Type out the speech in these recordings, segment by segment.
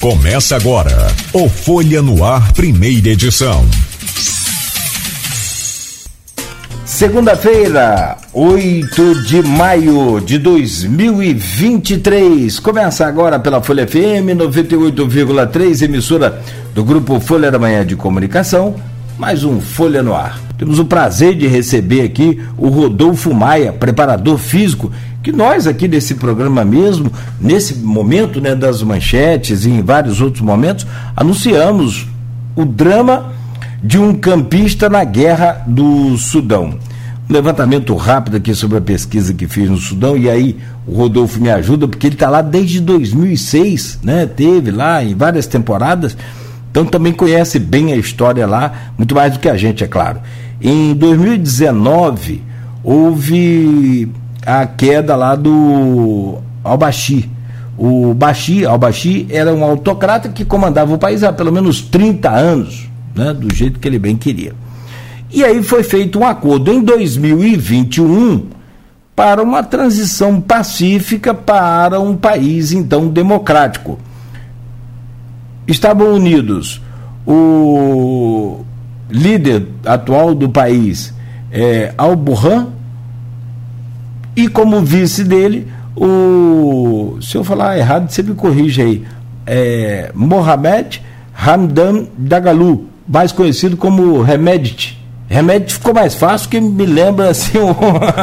Começa agora o Folha no Ar, primeira edição. Segunda-feira, 8 de maio de 2023. Começa agora pela Folha FM 98,3, emissora do grupo Folha da Manhã de Comunicação. Mais um Folha no Ar. Temos o prazer de receber aqui o Rodolfo Maia, preparador físico que nós aqui nesse programa mesmo, nesse momento né, das manchetes e em vários outros momentos, anunciamos o drama de um campista na guerra do Sudão. Um levantamento rápido aqui sobre a pesquisa que fiz no Sudão, e aí o Rodolfo me ajuda, porque ele está lá desde 2006, né? Teve lá em várias temporadas, então também conhece bem a história lá, muito mais do que a gente, é claro. Em 2019, houve a queda lá do Al-Bashir. O Bashir, Al-Bashir era um autocrata que comandava o país há pelo menos 30 anos, né, do jeito que ele bem queria. E aí foi feito um acordo em 2021 para uma transição pacífica para um país então democrático. Estavam unidos o líder atual do país, é, Al-Burhan, e como vice dele, o. Se eu falar errado, você me corrige aí. É, Mohamed Hamdan Dagalu, mais conhecido como Remedit. Remedit ficou mais fácil que me lembra assim o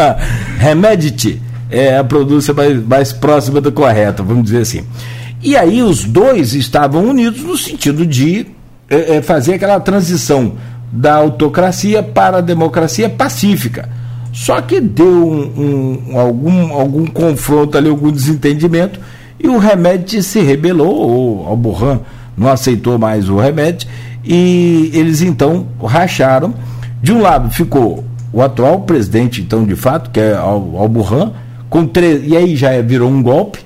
Remedit, é a pronúncia mais, mais próxima da correta, vamos dizer assim. E aí os dois estavam unidos no sentido de é, é, fazer aquela transição da autocracia para a democracia pacífica. Só que deu um, um, algum, algum confronto ali, algum desentendimento, e o remédio se rebelou, ou Alburran não aceitou mais o remédio, e eles então racharam. De um lado ficou o atual presidente, então, de fato, que é Alburran, com e aí já virou um golpe,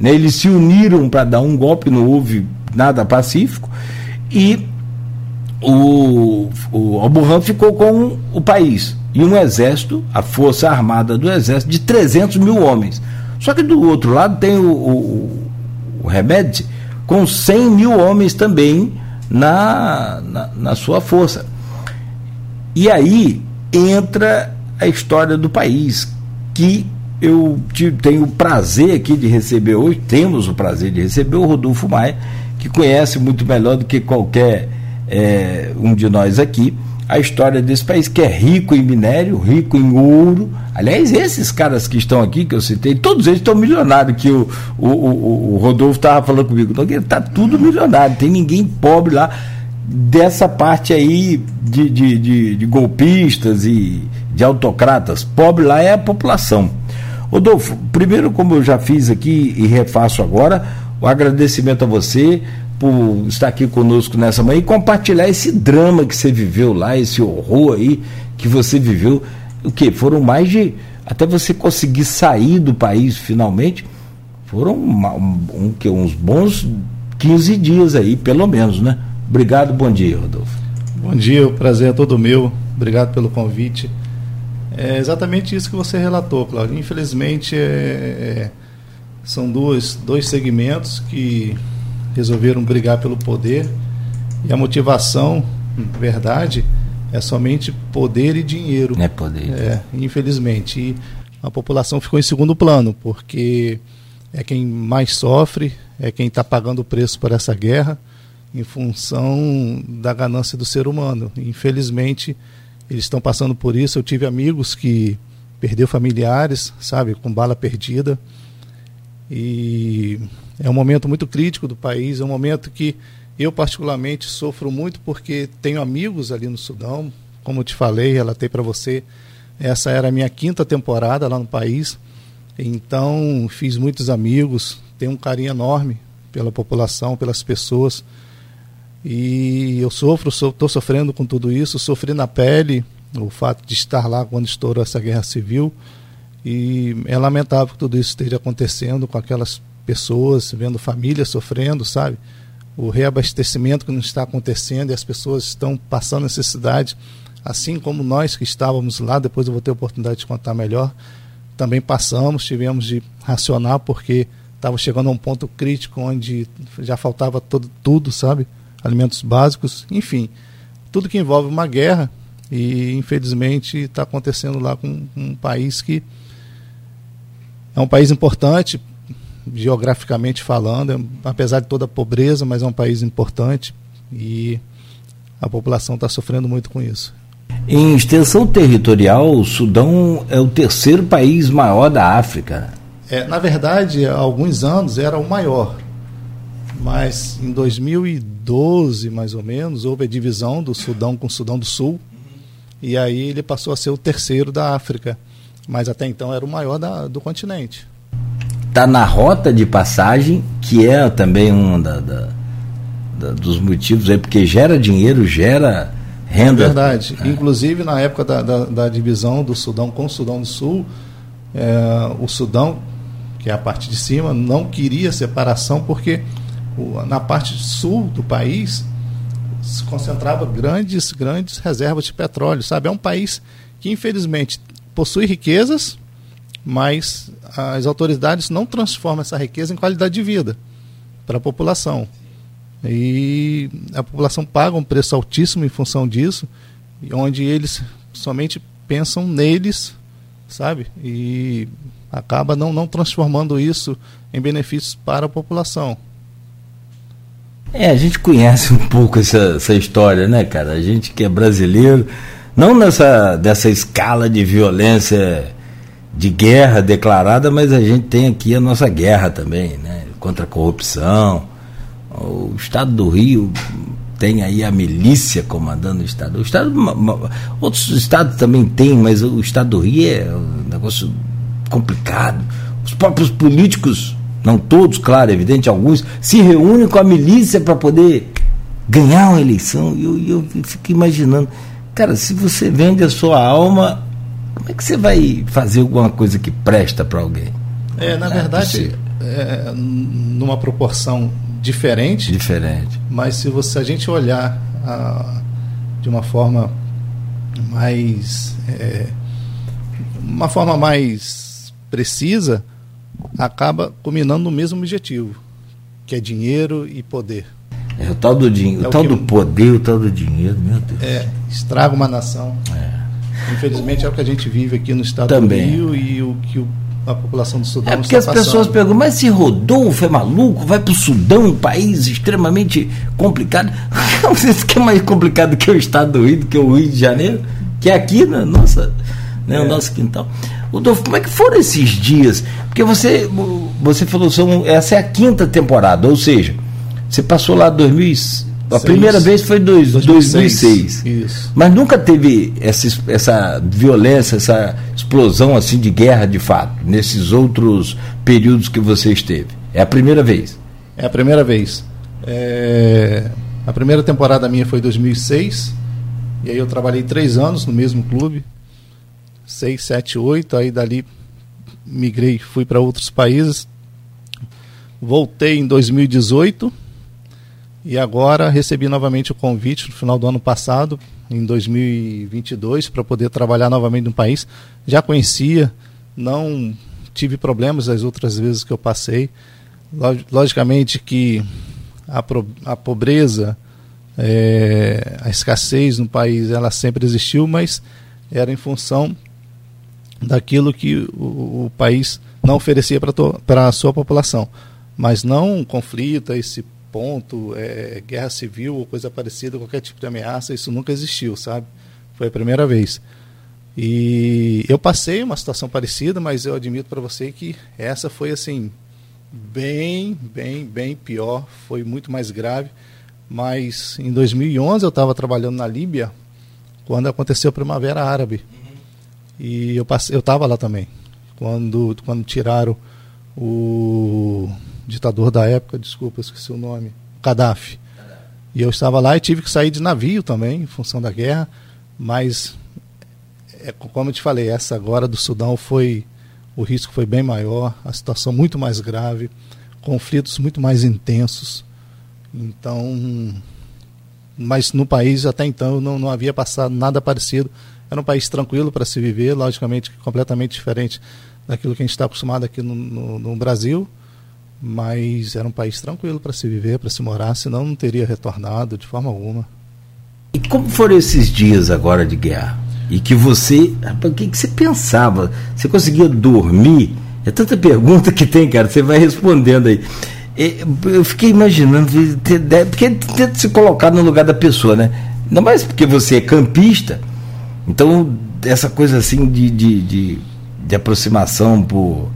né? eles se uniram para dar um golpe, não houve nada pacífico, e o, o Alburran ficou com o país e um exército, a força armada do exército, de 300 mil homens. Só que do outro lado tem o, o, o Rebed com 100 mil homens também na, na, na sua força. E aí entra a história do país, que eu tenho o prazer aqui de receber hoje, temos o prazer de receber o Rodolfo Maia, que conhece muito melhor do que qualquer é, um de nós aqui a história desse país, que é rico em minério, rico em ouro. Aliás, esses caras que estão aqui, que eu citei, todos eles estão milionários, que o, o, o, o Rodolfo estava falando comigo. Está tudo milionário, tem ninguém pobre lá dessa parte aí de, de, de, de golpistas e de autocratas. Pobre lá é a população. Rodolfo, primeiro, como eu já fiz aqui e refaço agora, o agradecimento a você por estar aqui conosco nessa manhã e compartilhar esse drama que você viveu lá, esse horror aí que você viveu. O que? Foram mais de. Até você conseguir sair do país finalmente, foram uma, um, um, que, uns bons 15 dias aí, pelo menos, né? Obrigado, bom dia, Rodolfo. Bom dia, o prazer é todo meu. Obrigado pelo convite. É exatamente isso que você relatou, Claudio. Infelizmente, é, é, são dois, dois segmentos que resolveram brigar pelo poder e a motivação, verdade, é somente poder e dinheiro. É poder. É, infelizmente. E a população ficou em segundo plano, porque é quem mais sofre, é quem está pagando o preço por essa guerra, em função da ganância do ser humano. Infelizmente, eles estão passando por isso. Eu tive amigos que perdeu familiares, sabe, com bala perdida. E é um momento muito crítico do país, é um momento que eu particularmente sofro muito porque tenho amigos ali no Sudão, como eu te falei, relatei para você, essa era a minha quinta temporada lá no país, então fiz muitos amigos, tenho um carinho enorme pela população, pelas pessoas, e eu sofro, estou sofrendo com tudo isso, sofri na pele o fato de estar lá quando estourou essa guerra civil, e é lamentável que tudo isso esteja acontecendo com aquelas pessoas, vendo famílias sofrendo, sabe? O reabastecimento que não está acontecendo e as pessoas estão passando necessidade, assim como nós que estávamos lá, depois eu vou ter oportunidade de contar melhor, também passamos, tivemos de racionar porque estava chegando a um ponto crítico onde já faltava todo, tudo, sabe? Alimentos básicos, enfim, tudo que envolve uma guerra e infelizmente está acontecendo lá com um país que é um país importante geograficamente falando, é, apesar de toda a pobreza, mas é um país importante e a população está sofrendo muito com isso. Em extensão territorial, o Sudão é o terceiro país maior da África. É, na verdade, há alguns anos era o maior, mas em 2012, mais ou menos, houve a divisão do Sudão com o Sudão do Sul, e aí ele passou a ser o terceiro da África, mas até então era o maior da, do continente. Está na rota de passagem, que é também um da, da, da, dos motivos aí, porque gera dinheiro, gera renda. É verdade. É. Inclusive, na época da, divisão do Sudão com o Sudão do Sul, é, o Sudão que é a parte de cima, não queria separação porque na parte sul do país se concentrava grandes, grandes reservas de petróleo, sabe? É um país que infelizmente possui riquezas, mas as autoridades não transformam essa riqueza em qualidade de vida para a população. E a população paga um preço altíssimo em função disso, onde eles somente pensam neles, sabe? E acaba não, não transformando isso em benefícios para a população. É, a gente conhece um pouco essa, essa história, né, cara? A gente que é brasileiro, não nessa dessa escala de violência de guerra declarada, mas a gente tem aqui a nossa guerra também, né? Contra a corrupção. O Estado do Rio tem aí a milícia comandando o Estado. O Estado outros estados também tem, mas o Estado do Rio é um negócio complicado. Os próprios políticos, não todos, claro, é evidente, alguns, se reúnem com a milícia para poder ganhar uma eleição. E eu, eu, fico imaginando, cara, se você vende a sua alma, como é que você vai fazer alguma coisa que presta para alguém? É, na é verdade, é, numa proporção diferente. Diferente. Mas se você a gente olhar a, de uma forma mais é, uma forma mais precisa, acaba culminando no mesmo objetivo, que é dinheiro e poder. É o tal do dinheiro, é o, o tal que, do poder, o tal do dinheiro, meu Deus. É, estraga uma nação. É. Infelizmente é o que a gente vive aqui no estado Também. do Rio e o que o, a população do Sudão É porque as passando. pessoas perguntam, mas se Rodolfo é maluco, vai para o Sudão, um país extremamente complicado. Você que é mais complicado que o estado do Rio, que o Rio de Janeiro, que é aqui na nossa, né, é. o nosso quintal. Rodolfo, como é que foram esses dias? Porque você, você falou, são, essa é a quinta temporada, ou seja, você passou lá 2000, a primeira vez foi dois, 2006. 2006. Isso. Mas nunca teve essa, essa violência, essa explosão assim de guerra de fato, nesses outros períodos que você esteve. É a primeira vez. É a primeira vez. É... A primeira temporada minha foi 2006. E aí eu trabalhei três anos no mesmo clube. 6, 7, 8, aí dali migrei, fui para outros países. Voltei em 2018 e agora recebi novamente o convite no final do ano passado, em 2022, para poder trabalhar novamente no país. Já conhecia, não tive problemas as outras vezes que eu passei. Logicamente que a, a pobreza, é, a escassez no país, ela sempre existiu, mas era em função daquilo que o, o país não oferecia para a sua população. Mas não um conflito esse ponto, é, guerra civil ou coisa parecida, qualquer tipo de ameaça, isso nunca existiu, sabe? Foi a primeira vez. E eu passei uma situação parecida, mas eu admito para você que essa foi assim bem, bem, bem pior, foi muito mais grave. Mas em 2011 eu estava trabalhando na Líbia quando aconteceu a Primavera Árabe. E eu passei, eu estava lá também. Quando, quando tiraram o ditador da época, desculpa, esqueci o nome, Gaddafi. E eu estava lá e tive que sair de navio também, em função da guerra. Mas, é, como eu te falei, essa agora do Sudão foi. O risco foi bem maior, a situação muito mais grave, conflitos muito mais intensos. Então. Mas no país, até então, não, não havia passado nada parecido era um país tranquilo para se viver, logicamente completamente diferente daquilo que a gente está acostumado aqui no, no, no, Brasil. Mas era um país tranquilo para se viver, para se morar, senão não teria retornado de forma alguma. E como foram esses dias agora de guerra? E que você. O que, que você pensava? Você conseguia dormir? É tanta pergunta que tem, cara, você vai respondendo aí. Eu fiquei imaginando, porque tenta se colocar no lugar da pessoa, né? Ainda mais porque você é campista, então essa coisa assim de, de, de, de aproximação por,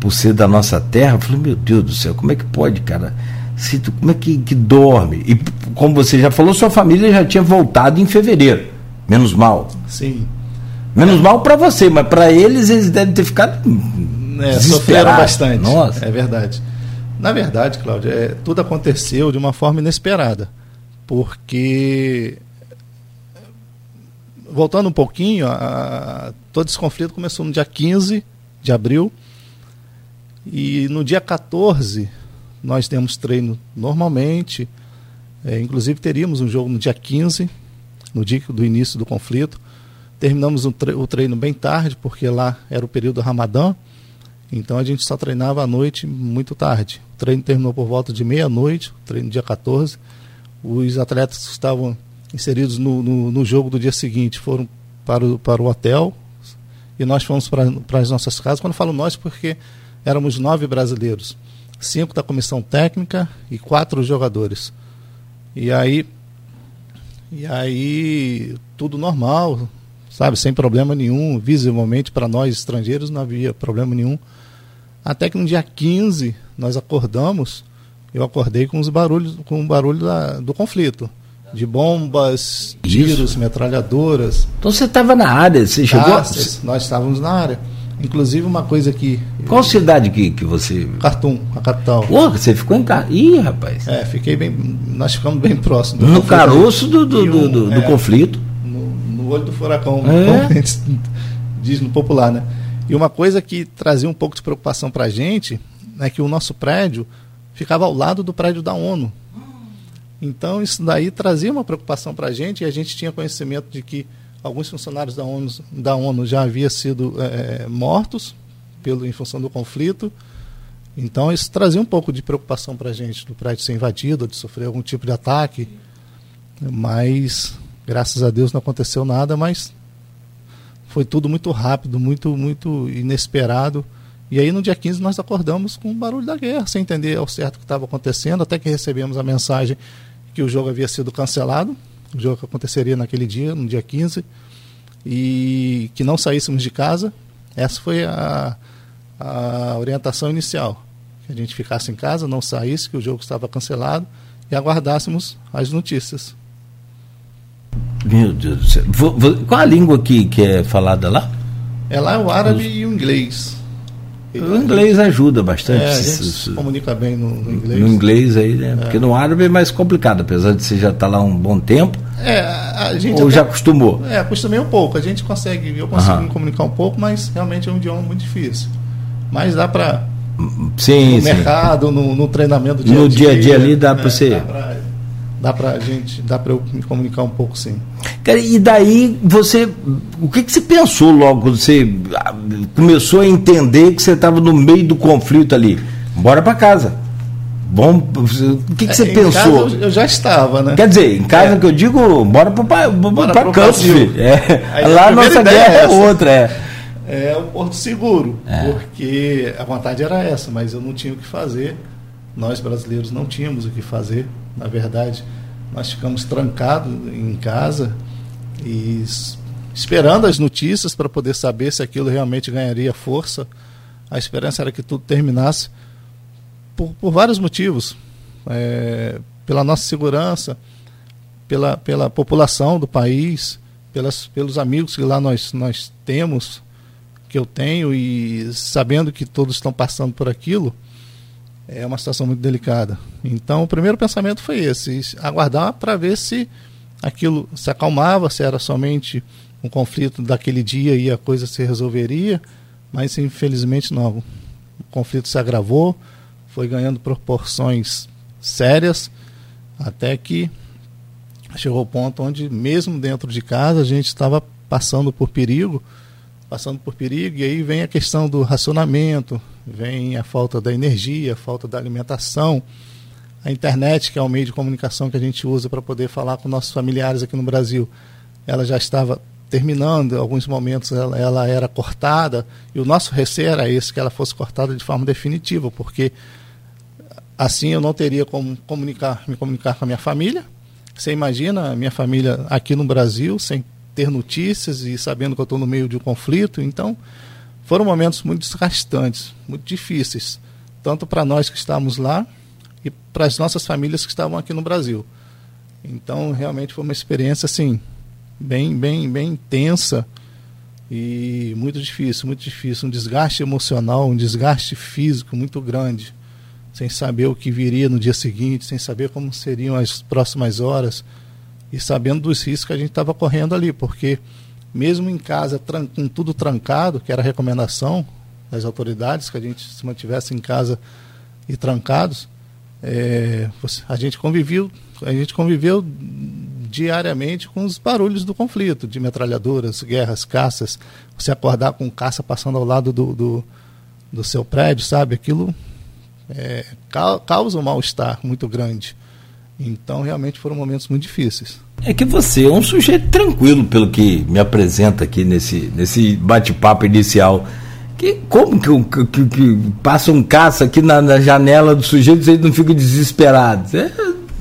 por ser da nossa terra, eu falei, meu Deus do céu, como é que pode, cara? Se tu, como é que, que dorme? E como você já falou, sua família já tinha voltado em fevereiro. Menos mal. Sim. Menos é. mal para você, mas para eles eles devem ter ficado é, sofreram bastante. Nossa. É verdade. Na verdade, Cláudio, é, tudo aconteceu de uma forma inesperada. Porque voltando um pouquinho, a, todo esse conflito começou no dia 15 de abril. E no dia 14 nós temos treino normalmente. É, inclusive teríamos um jogo no dia 15, no dia do início do conflito. Terminamos o, tre o treino bem tarde, porque lá era o período do Ramadã. Então a gente só treinava à noite muito tarde. O treino terminou por volta de meia-noite, treino dia 14. Os atletas que estavam inseridos no, no, no, jogo do dia seguinte foram para o, para o hotel e nós fomos para as nossas casas. Quando falo nós, porque éramos nove brasileiros cinco da comissão técnica e quatro jogadores. E aí, e aí tudo normal, sabe, sem problema nenhum, visivelmente para nós estrangeiros não havia problema nenhum. Até que no dia 15 nós acordamos, eu acordei com os barulhos, com o barulho da, do conflito. De bombas, tiros, Isso. metralhadoras. Então você estava na área, você chegou? Nós estávamos na área. Inclusive uma coisa que. Qual cidade que, que você. Cartum, a capital. Porra, você ficou em casa. Ih, rapaz. É, fiquei bem. Nós ficamos bem próximos. No caroço do, do, um, do, do, é, conflito. No, no, olho do furacão, é. como a gente diz no popular, né? E uma coisa que trazia um pouco de preocupação para a gente é que o nosso prédio ficava ao lado do prédio da ONU. Então isso daí trazia uma preocupação para a gente e a gente tinha conhecimento de que alguns funcionários da ONU, da ONU já haviam sido é, mortos pelo, em função do conflito. Então isso trazia um pouco de preocupação para a gente do prédio ser invadido, de sofrer algum tipo de ataque. Mas graças a Deus não aconteceu nada, mas foi tudo muito rápido, muito, muito inesperado. E aí no dia 15 nós acordamos com o barulho da guerra, sem entender ao certo o que estava acontecendo, até que recebemos a mensagem que o jogo havia sido cancelado o jogo que aconteceria naquele dia, no dia 15, e que não saíssemos de casa. Essa foi a, a orientação inicial. Que a gente ficasse em casa, não saísse, que o jogo estava cancelado e aguardássemos as notícias. Meu Deus do céu. Qual a língua que, que é falada lá? É lá o árabe e o inglês. O inglês ajuda bastante. É, a gente se comunica bem no, no, inglês. No inglês aí, né? É. Porque no árabe é mais complicado, apesar de você já estar tá lá um bom tempo. É, a gente ou até, já acostumou? É, acostumei um pouco. A gente consegue, eu consigo me comunicar um pouco, mas realmente é um idioma muito difícil. Mas dá para sim, no sim. mercado, no, no treinamento dia no dia a dia ali dá né? para você. Dá pra, dá pra gente, dá para eu me comunicar um pouco sim. Cara, e daí você, o que, que você pensou logo quando você ah, começou a entender que você estava no meio do conflito ali? Bora para casa. Bom, o que, que você é, pensou? eu já estava, né? Quer dizer, em casa é. que eu digo, bora para filho. É. Lá a nossa guerra é, é outra, é. É o Porto Seguro, é. porque a vontade era essa, mas eu não tinha o que fazer. Nós brasileiros não tínhamos o que fazer, na verdade. Nós ficamos trancados em casa e esperando as notícias para poder saber se aquilo realmente ganharia força. A esperança era que tudo terminasse por, por vários motivos. É, pela nossa segurança, pela, pela população do país, pelas, pelos amigos que lá nós, nós temos, que eu tenho, e sabendo que todos estão passando por aquilo, é uma situação muito delicada. Então, o primeiro pensamento foi esse: aguardar para ver se aquilo se acalmava, se era somente um conflito daquele dia e a coisa se resolveria, mas infelizmente não. O conflito se agravou, foi ganhando proporções sérias, até que chegou ao ponto onde, mesmo dentro de casa, a gente estava passando por perigo passando por perigo, e aí vem a questão do racionamento, vem a falta da energia, a falta da alimentação, a internet, que é o meio de comunicação que a gente usa para poder falar com nossos familiares aqui no Brasil, ela já estava terminando, em alguns momentos ela, ela era cortada, e o nosso receio era esse, que ela fosse cortada de forma definitiva, porque assim eu não teria como comunicar, me comunicar com a minha família. Você imagina a minha família aqui no Brasil, sem ter notícias e sabendo que eu estou no meio de um conflito. Então, foram momentos muito desgastantes, muito difíceis, tanto para nós que estávamos lá e para as nossas famílias que estavam aqui no Brasil. Então, realmente foi uma experiência assim bem, bem, bem intensa e muito difícil, muito difícil, um desgaste emocional, um desgaste físico muito grande, sem saber o que viria no dia seguinte, sem saber como seriam as próximas horas e sabendo dos riscos que a gente estava correndo ali, porque mesmo em casa com tudo trancado, que era a recomendação das autoridades que a gente se mantivesse em casa e trancados, é, a gente conviveu, a gente conviveu diariamente com os barulhos do conflito, de metralhadoras, guerras, caças, você acordar com caça passando ao lado do, do, do seu prédio, sabe? Aquilo é, causa um mal-estar muito grande. Então, realmente foram momentos muito difíceis. É que você é um sujeito tranquilo, pelo que me apresenta aqui nesse, nesse bate-papo inicial. Que, como que, que, que, passa um caça aqui na, na janela do sujeito e ele não fica desesperado? É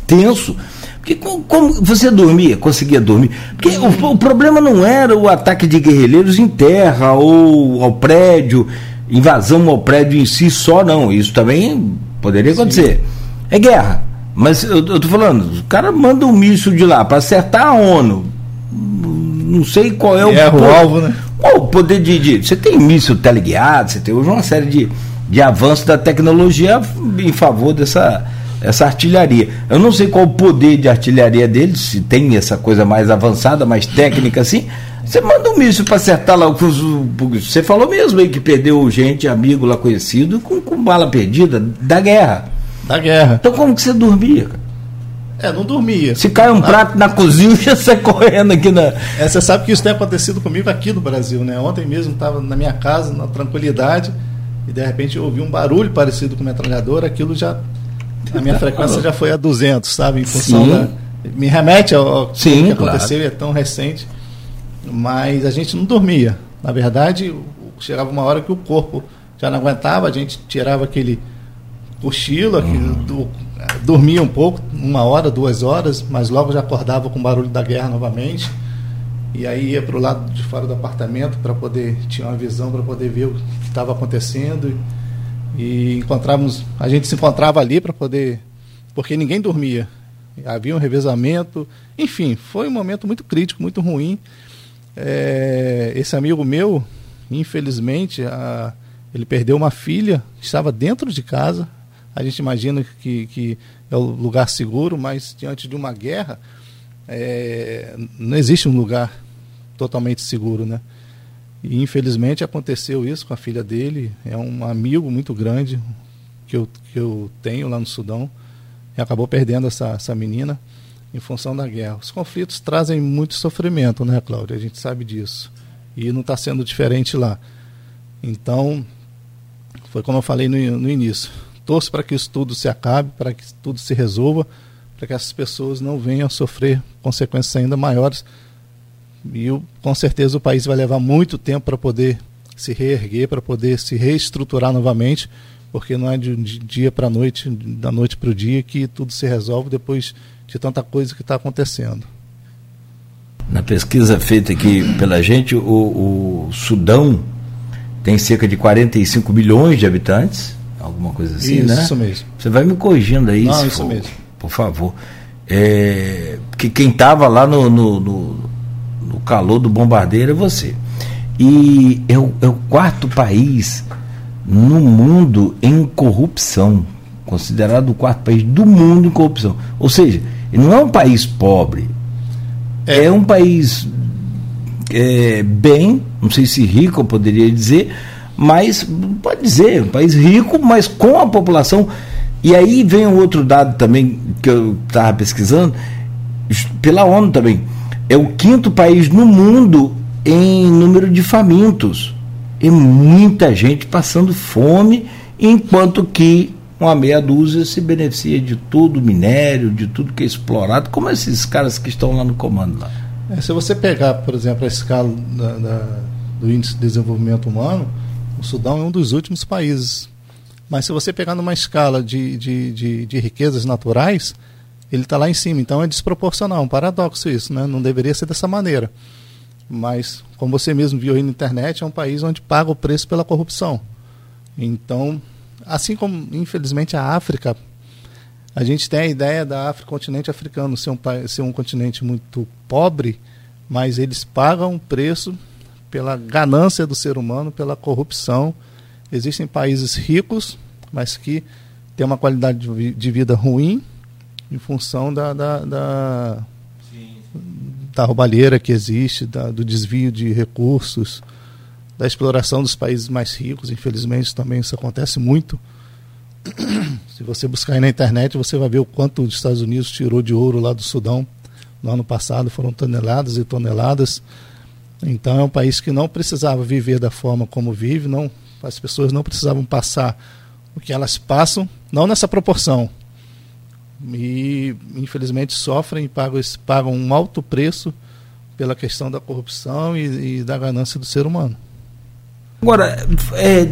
tenso. Porque como, como você dormia, conseguia dormir? Porque o, o, problema não era o ataque de guerrilheiros em terra ou ao prédio, invasão ao prédio em si só, não. Isso também poderia acontecer. Sim. É guerra. Mas eu, eu tô falando, o cara manda um míssil de lá para acertar a ONU. Não sei qual é o, é o alvo, né? Qual o poder de, de. Você tem míssil teleguiado, você tem hoje uma série de, de avanços da tecnologia em favor dessa essa artilharia. Eu não sei qual o poder de artilharia deles, se tem essa coisa mais avançada, mais técnica assim. Você manda um míssil para acertar lá. Você falou mesmo aí que perdeu gente, amigo lá conhecido, com, com bala perdida da guerra. Da guerra. Então como que você dormia, cara? É, não dormia. Se cai um prato na cozinha, já sai correndo aqui na. É, você sabe que isso tem acontecido comigo aqui no Brasil, né? Ontem mesmo estava na minha casa, na tranquilidade, e de repente eu ouvi um barulho parecido com metralhadora, aquilo já. A minha frequência já foi a 200, sabe? Em função Sim. da. Me remete ao, Sim, que aconteceu claro. é tão recente. Mas a gente não dormia. Na verdade, chegava uma hora que o corpo já não aguentava, a gente tirava aquele cochilo, uhum. do, dormia um pouco, uma hora, duas horas, mas logo já acordava com o barulho da guerra novamente. E aí ia para o lado de fora do apartamento para poder, tinha uma visão para poder ver o que estava acontecendo. E encontrávamos, a gente se encontrava ali para poder, porque ninguém dormia. Havia um revezamento, enfim, foi um momento muito crítico, muito ruim. É, esse amigo meu, infelizmente, a, ele perdeu uma filha, estava dentro de casa, a gente imagina que, que é o lugar seguro, mas diante de uma guerra, é, não existe um lugar totalmente seguro, né? E infelizmente aconteceu isso com a filha dele, é um amigo muito grande que eu, que eu tenho lá no Sudão, e acabou perdendo essa, essa menina em função da guerra. Os conflitos trazem muito sofrimento, né, Cláudia? A gente sabe disso. E não está sendo diferente lá. Então, foi como eu falei no, no início torço para que isso tudo se acabe, para que tudo se resolva, para que essas pessoas não venham a sofrer consequências ainda maiores. E com certeza o país vai levar muito tempo para poder se reerguer, para poder se reestruturar novamente, porque não é de dia para noite, da noite para o dia que tudo se resolve depois de tanta coisa que está acontecendo. Na pesquisa feita aqui pela gente, o, o Sudão tem cerca de 45 milhões de habitantes alguma coisa assim, isso, né? Isso mesmo. Você vai me corrigindo aí, Não, isso for, mesmo. por favor. É, que quem estava lá no, no, no, no, calor do bombardeiro é você. E é o, é o quarto país no mundo em corrupção, considerado o quarto país do mundo em corrupção. Ou seja, não é um país pobre, é, é um país é, bem, não sei se rico eu poderia dizer, mas pode dizer, um país rico, mas com a população. E aí vem um outro dado também que eu estava pesquisando, pela ONU também. É o quinto país no mundo em número de famintos e muita gente passando fome, enquanto que uma meia dúzia se beneficia de tudo, minério, de tudo que é explorado, como esses caras que estão lá no comando lá. É, se você pegar, por exemplo, a escala da, da, do índice de desenvolvimento humano, o Sudão é um dos últimos países. Mas se você pegar numa escala de, de, de, de riquezas naturais, ele está lá em cima. Então é desproporcional, um paradoxo isso, né? Não deveria ser dessa maneira. Mas, como você mesmo viu aí na internet, é um país onde paga o preço pela corrupção. Então, assim como, infelizmente, a África, a gente tem a ideia da África, continente africano, ser um, ser um continente muito pobre, mas eles pagam o preço pela ganância do ser humano, pela corrupção. Existem países ricos, mas que têm uma qualidade de vida ruim em função da, da, da, da roubalheira que existe, da, do desvio de recursos, da exploração dos países mais ricos. Infelizmente, também isso acontece muito. Se você buscar aí na internet, você vai ver o quanto os Estados Unidos tirou de ouro lá do Sudão no ano passado. Foram toneladas e toneladas. Então, é um país que não precisava viver da forma como vive. Não, as pessoas não precisavam passar o que elas passam, não nessa proporção, e infelizmente sofrem e pagam, pagam um alto preço pela questão da corrupção e, e da ganância do ser humano. Agora, é,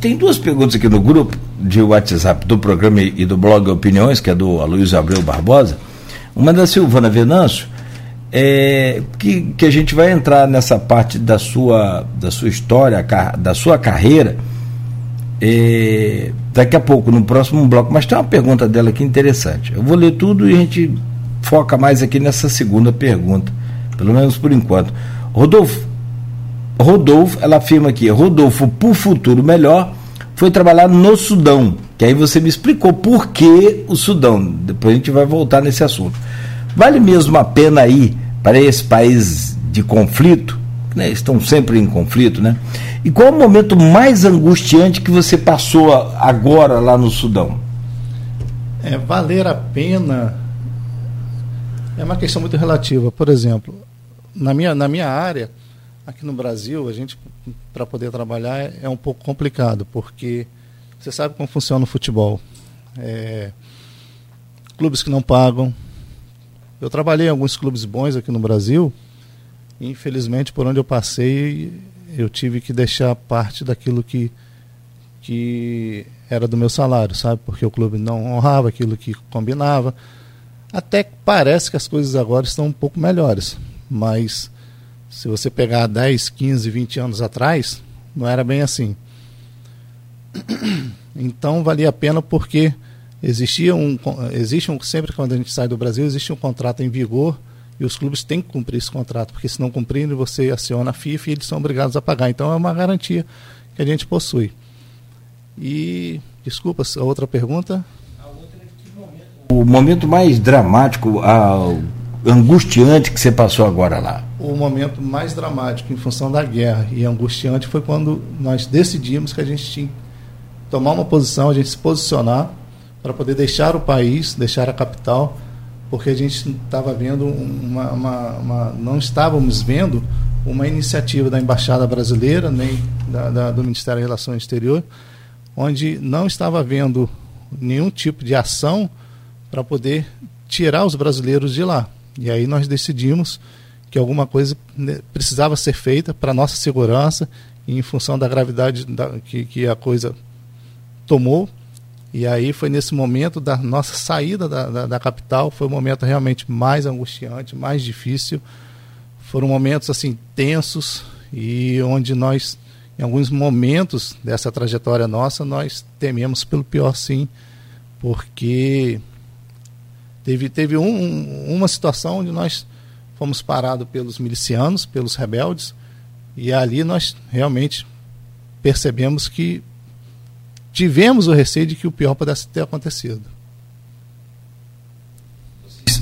tem duas perguntas aqui no grupo de WhatsApp do programa e do blog Opiniões, que é do Aloysio Abreu Barbosa. Uma da Silvana Venâncio, é, que, que a gente vai entrar nessa parte da sua, da sua história, da sua carreira é, daqui a pouco, no próximo bloco. Mas tem uma pergunta dela aqui interessante. Eu vou ler tudo e a gente foca mais aqui nessa segunda pergunta, pelo menos por enquanto. Rodolfo, Rodolfo, ela afirma aqui, Rodolfo, por futuro melhor, foi trabalhar no Sudão. Que aí você me explicou por que o Sudão. Depois a gente vai voltar nesse assunto. Vale mesmo a pena ir para esse país de conflito? Né? Estão sempre em conflito, né? E qual o momento mais angustiante que você passou agora lá no Sudão? É, valer a pena é uma questão muito relativa. Por exemplo, na minha, na minha área, aqui no Brasil, a gente, para poder trabalhar, é, é um pouco complicado, porque você sabe como funciona o futebol. É, clubes que não pagam. Eu trabalhei em alguns clubes bons aqui no Brasil, e infelizmente, por onde eu passei, eu tive que deixar parte daquilo que, que era do meu salário, sabe? Porque o clube não honrava aquilo que combinava. Até parece que as coisas agora estão um pouco melhores, mas se você pegar 10, 15, 20 anos atrás, não era bem assim. Então valia a pena porque existia um, existe um, sempre quando a gente sai do Brasil, existe um contrato em vigor e os clubes têm que cumprir esse contrato, porque se não cumprirem, você aciona a FIFA e eles são obrigados a pagar. Então é uma garantia que a gente possui. E, desculpa, a outra pergunta? O momento mais dramático, angustiante que você passou agora lá? O momento mais dramático em função da guerra e angustiante foi quando nós decidimos que a gente tinha que tomar uma posição, a gente se posicionar para poder deixar o país, deixar a capital porque a gente estava vendo uma, uma, uma, não estávamos vendo uma iniciativa da embaixada brasileira nem da, da, do Ministério da Relações Exterior, onde não estava havendo nenhum tipo de ação para poder tirar os brasileiros de lá. E aí nós decidimos que alguma coisa né, precisava ser feita para nossa segurança e em função da gravidade da, que, que a coisa tomou e aí foi nesse momento da nossa saída da, da, da, capital, foi o momento realmente mais angustiante, mais difícil. Foram momentos assim tensos e onde nós, em alguns momentos dessa trajetória nossa, nós tememos pelo pior sim, porque teve, teve um, uma situação onde nós fomos parados pelos milicianos, pelos rebeldes, e ali nós realmente percebemos que tivemos o receio de que o pior pudesse ter acontecido.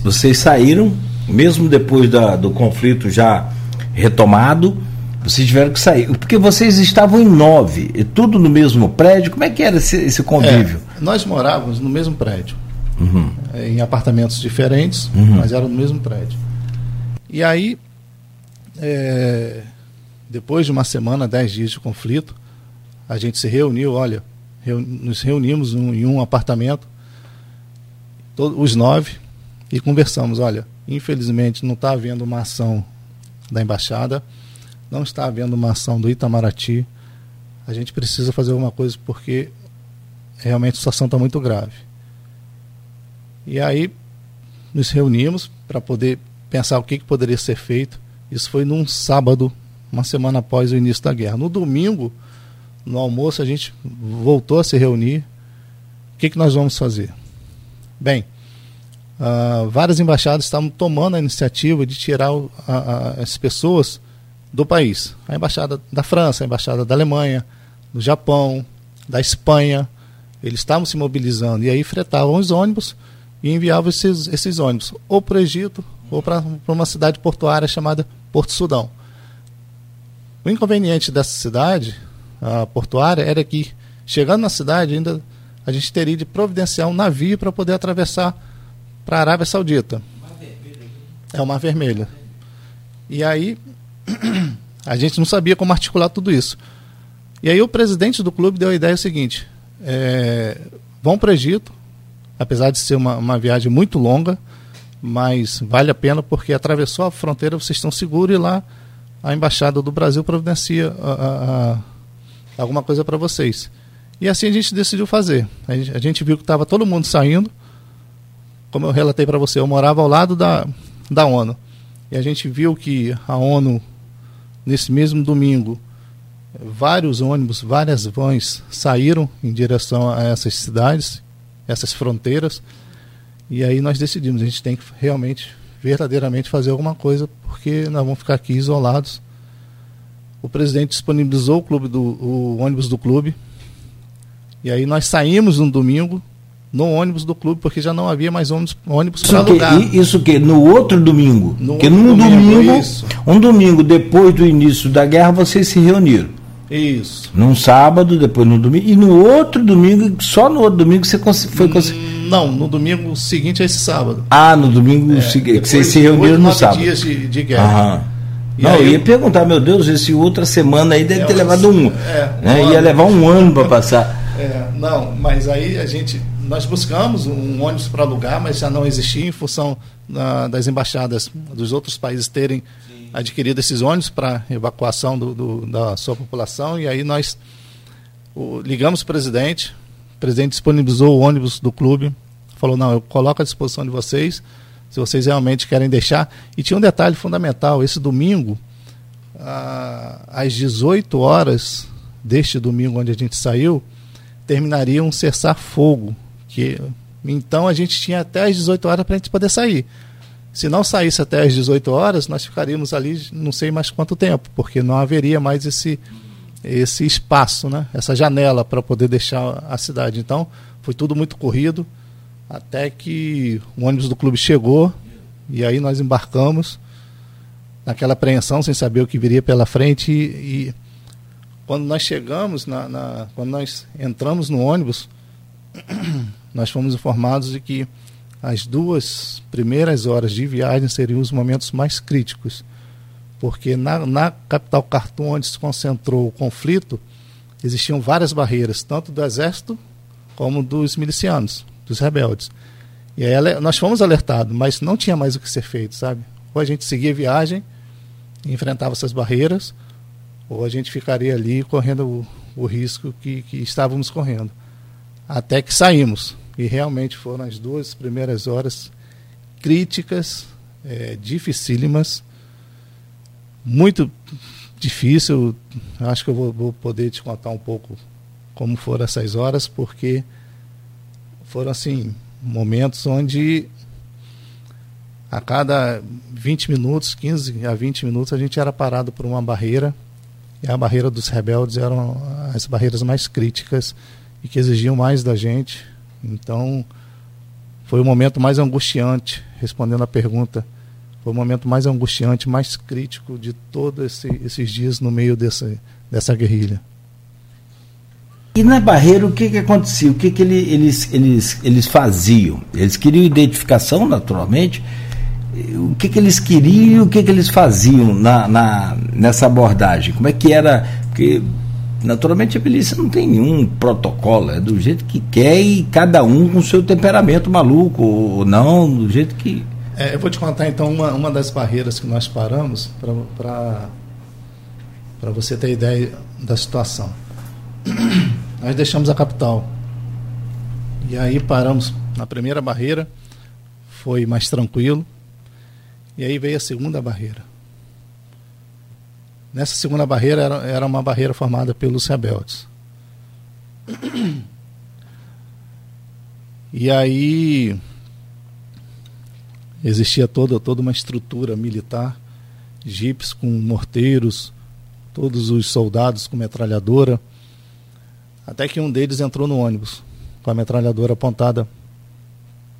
Vocês saíram, mesmo depois da, do conflito já retomado, vocês tiveram que sair. Porque vocês estavam em nove, e tudo no mesmo prédio. Como é que era esse, esse convívio? É, nós morávamos no mesmo prédio, uhum. É, em apartamentos diferentes, uhum. mas era no mesmo prédio. E aí, é, depois de uma semana, dez dias de conflito, a gente se reuniu, olha, nos reunimos um, em um apartamento, todos, os nove, e conversamos, olha, infelizmente não está havendo uma ação da embaixada, não está havendo uma ação do Itamaraty, a gente precisa fazer alguma coisa porque realmente a situação está muito grave. E aí nos reunimos para poder pensar o que, que poderia ser feito. Isso foi num sábado, uma semana após o início da guerra. No domingo, no almoço, a gente voltou a se reunir. O que, que nós vamos fazer? Bem, uh, várias embaixadas estavam tomando a iniciativa de tirar uh, uh, as pessoas do país. A embaixada da França, a embaixada da Alemanha, do Japão, da Espanha, eles estavam se mobilizando e aí fretavam os ônibus e enviavam esses, esses ônibus ou para o Egito ou para uma cidade portuária chamada Porto Sudão. O inconveniente dessa cidade a portuária era que, chegando na cidade, ainda a gente teria de providenciar um navio para poder atravessar para a Arábia Saudita. É o Mar Vermelho. E aí a gente não sabia como articular tudo isso. E aí o presidente do clube deu a ideia seguinte: é, vão para o Egito, apesar de ser uma, uma viagem muito longa, mas vale a pena porque atravessou a fronteira, vocês estão seguros e lá a embaixada do Brasil providencia a, a, a alguma coisa para vocês. E assim a gente decidiu fazer. A gente, a gente viu que estava todo mundo saindo. Como eu relatei para você, eu morava ao lado da, da ONU. E a gente viu que a ONU, nesse mesmo domingo, vários ônibus, várias vans saíram em direção a essas cidades, essas fronteiras. E aí nós decidimos, a gente tem que realmente, verdadeiramente fazer alguma coisa, porque nós vamos ficar aqui isolados o presidente disponibilizou o, clube do, o ônibus do clube. E aí nós saímos no domingo no ônibus do clube, porque já não havia mais ônibus, ônibus para alugar. Isso que no outro domingo, no porque num domingo, domingo um domingo depois do início da guerra vocês se reuniram. Isso. Num sábado, depois no domingo e no outro domingo, só no outro domingo você foi hum, Não, no domingo seguinte a esse sábado. Ah, no domingo é, seguinte, vocês se reuniram no sábado. dias de, de guerra. Aham. E não, eu ia perguntar, meu Deus, esse outra semana aí deve é, ter levado um. É, né? Ia levar um ano para passar. É, não, mas aí a gente. Nós buscamos um ônibus para alugar, mas já não existia em função da, das embaixadas dos outros países terem Sim. adquirido esses ônibus para evacuação do, do, da sua população. E aí nós o, ligamos o presidente, o presidente disponibilizou o ônibus do clube, falou: não, eu coloco à disposição de vocês se vocês realmente querem deixar. E tinha um detalhe fundamental: esse domingo, às 18 horas deste domingo onde a gente saiu, terminaria um cessar-fogo. Que, então a gente tinha até às 18 horas para a gente poder sair. Se não saísse até às 18 horas, nós ficaríamos ali não sei mais quanto tempo, porque não haveria mais esse, esse espaço, né? essa janela para poder deixar a cidade. Então, foi tudo muito corrido. Até que o ônibus do clube chegou e aí nós embarcamos naquela apreensão sem saber o que viria pela frente. E, e quando nós chegamos na, na, quando nós entramos no ônibus nós fomos informados de que as duas primeiras horas de viagem seriam os momentos mais críticos porque na, na capital Khartoum onde se concentrou o conflito existiam várias barreiras tanto do exército como dos milicianos dos rebeldes. E aí nós fomos alertados, mas não tinha mais o que ser feito, sabe? Ou a gente seguia a viagem, enfrentava essas barreiras, ou a gente ficaria ali correndo o, o risco que, que estávamos correndo. Até que saímos. E realmente foram as duas primeiras horas críticas, é, dificílimas, muito difícil. Acho que eu vou, vou poder te contar um pouco como foram essas horas, porque foram assim momentos onde a cada 20 minutos, 15 a 20 minutos, a gente era parado por uma barreira. E a barreira dos rebeldes eram as barreiras mais críticas e que exigiam mais da gente. Então, foi o momento mais angustiante, respondendo a pergunta, foi o momento mais angustiante, mais crítico de todos esse, esses dias no meio dessa, dessa guerrilha. E na barreira o que, que acontecia? O que, que ele, eles, eles, eles faziam? Eles queriam identificação, naturalmente. o que, que eles queriam e o que, que eles faziam na, na, nessa abordagem? Como é que era? Porque naturalmente a milícia não tem nenhum protocolo, é do jeito que quer e cada um com seu temperamento maluco, ou não, do jeito que. É, eu vou te contar então uma, uma das barreiras que nós paramos para você ter ideia da situação. Nós deixamos a capital. E aí paramos na primeira barreira, foi mais tranquilo. E aí veio a segunda barreira. Nessa segunda barreira era, era uma barreira formada pelos rebeldes. E aí existia toda, toda uma estrutura militar, jipes com morteiros, todos os soldados com metralhadora, até que um deles entrou no ônibus com a metralhadora apontada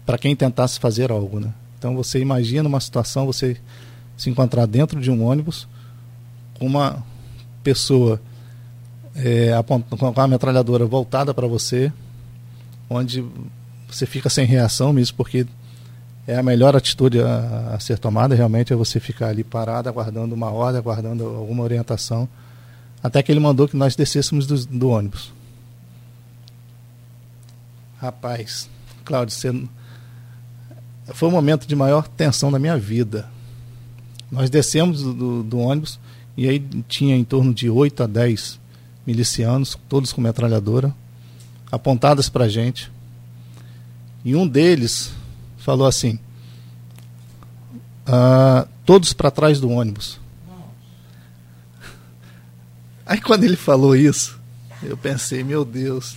para quem tentasse fazer algo, né? Então você imagina uma situação, você se encontrar dentro de um ônibus com uma pessoa é, com a metralhadora voltada para você, onde você fica sem reação mesmo, porque é a melhor atitude a, a, ser tomada, realmente é você ficar ali parado, aguardando uma ordem, aguardando alguma orientação, até que ele mandou que nós descêssemos do, do ônibus. Rapaz, Cláudio, você foi o momento de maior tensão da minha vida. Nós descemos do, do, do ônibus e aí tinha em torno de 8 a 10 milicianos, todos com metralhadora, apontadas para a gente. E um deles falou assim: ah, todos para trás do ônibus. Aí quando ele falou isso, eu pensei, meu Deus,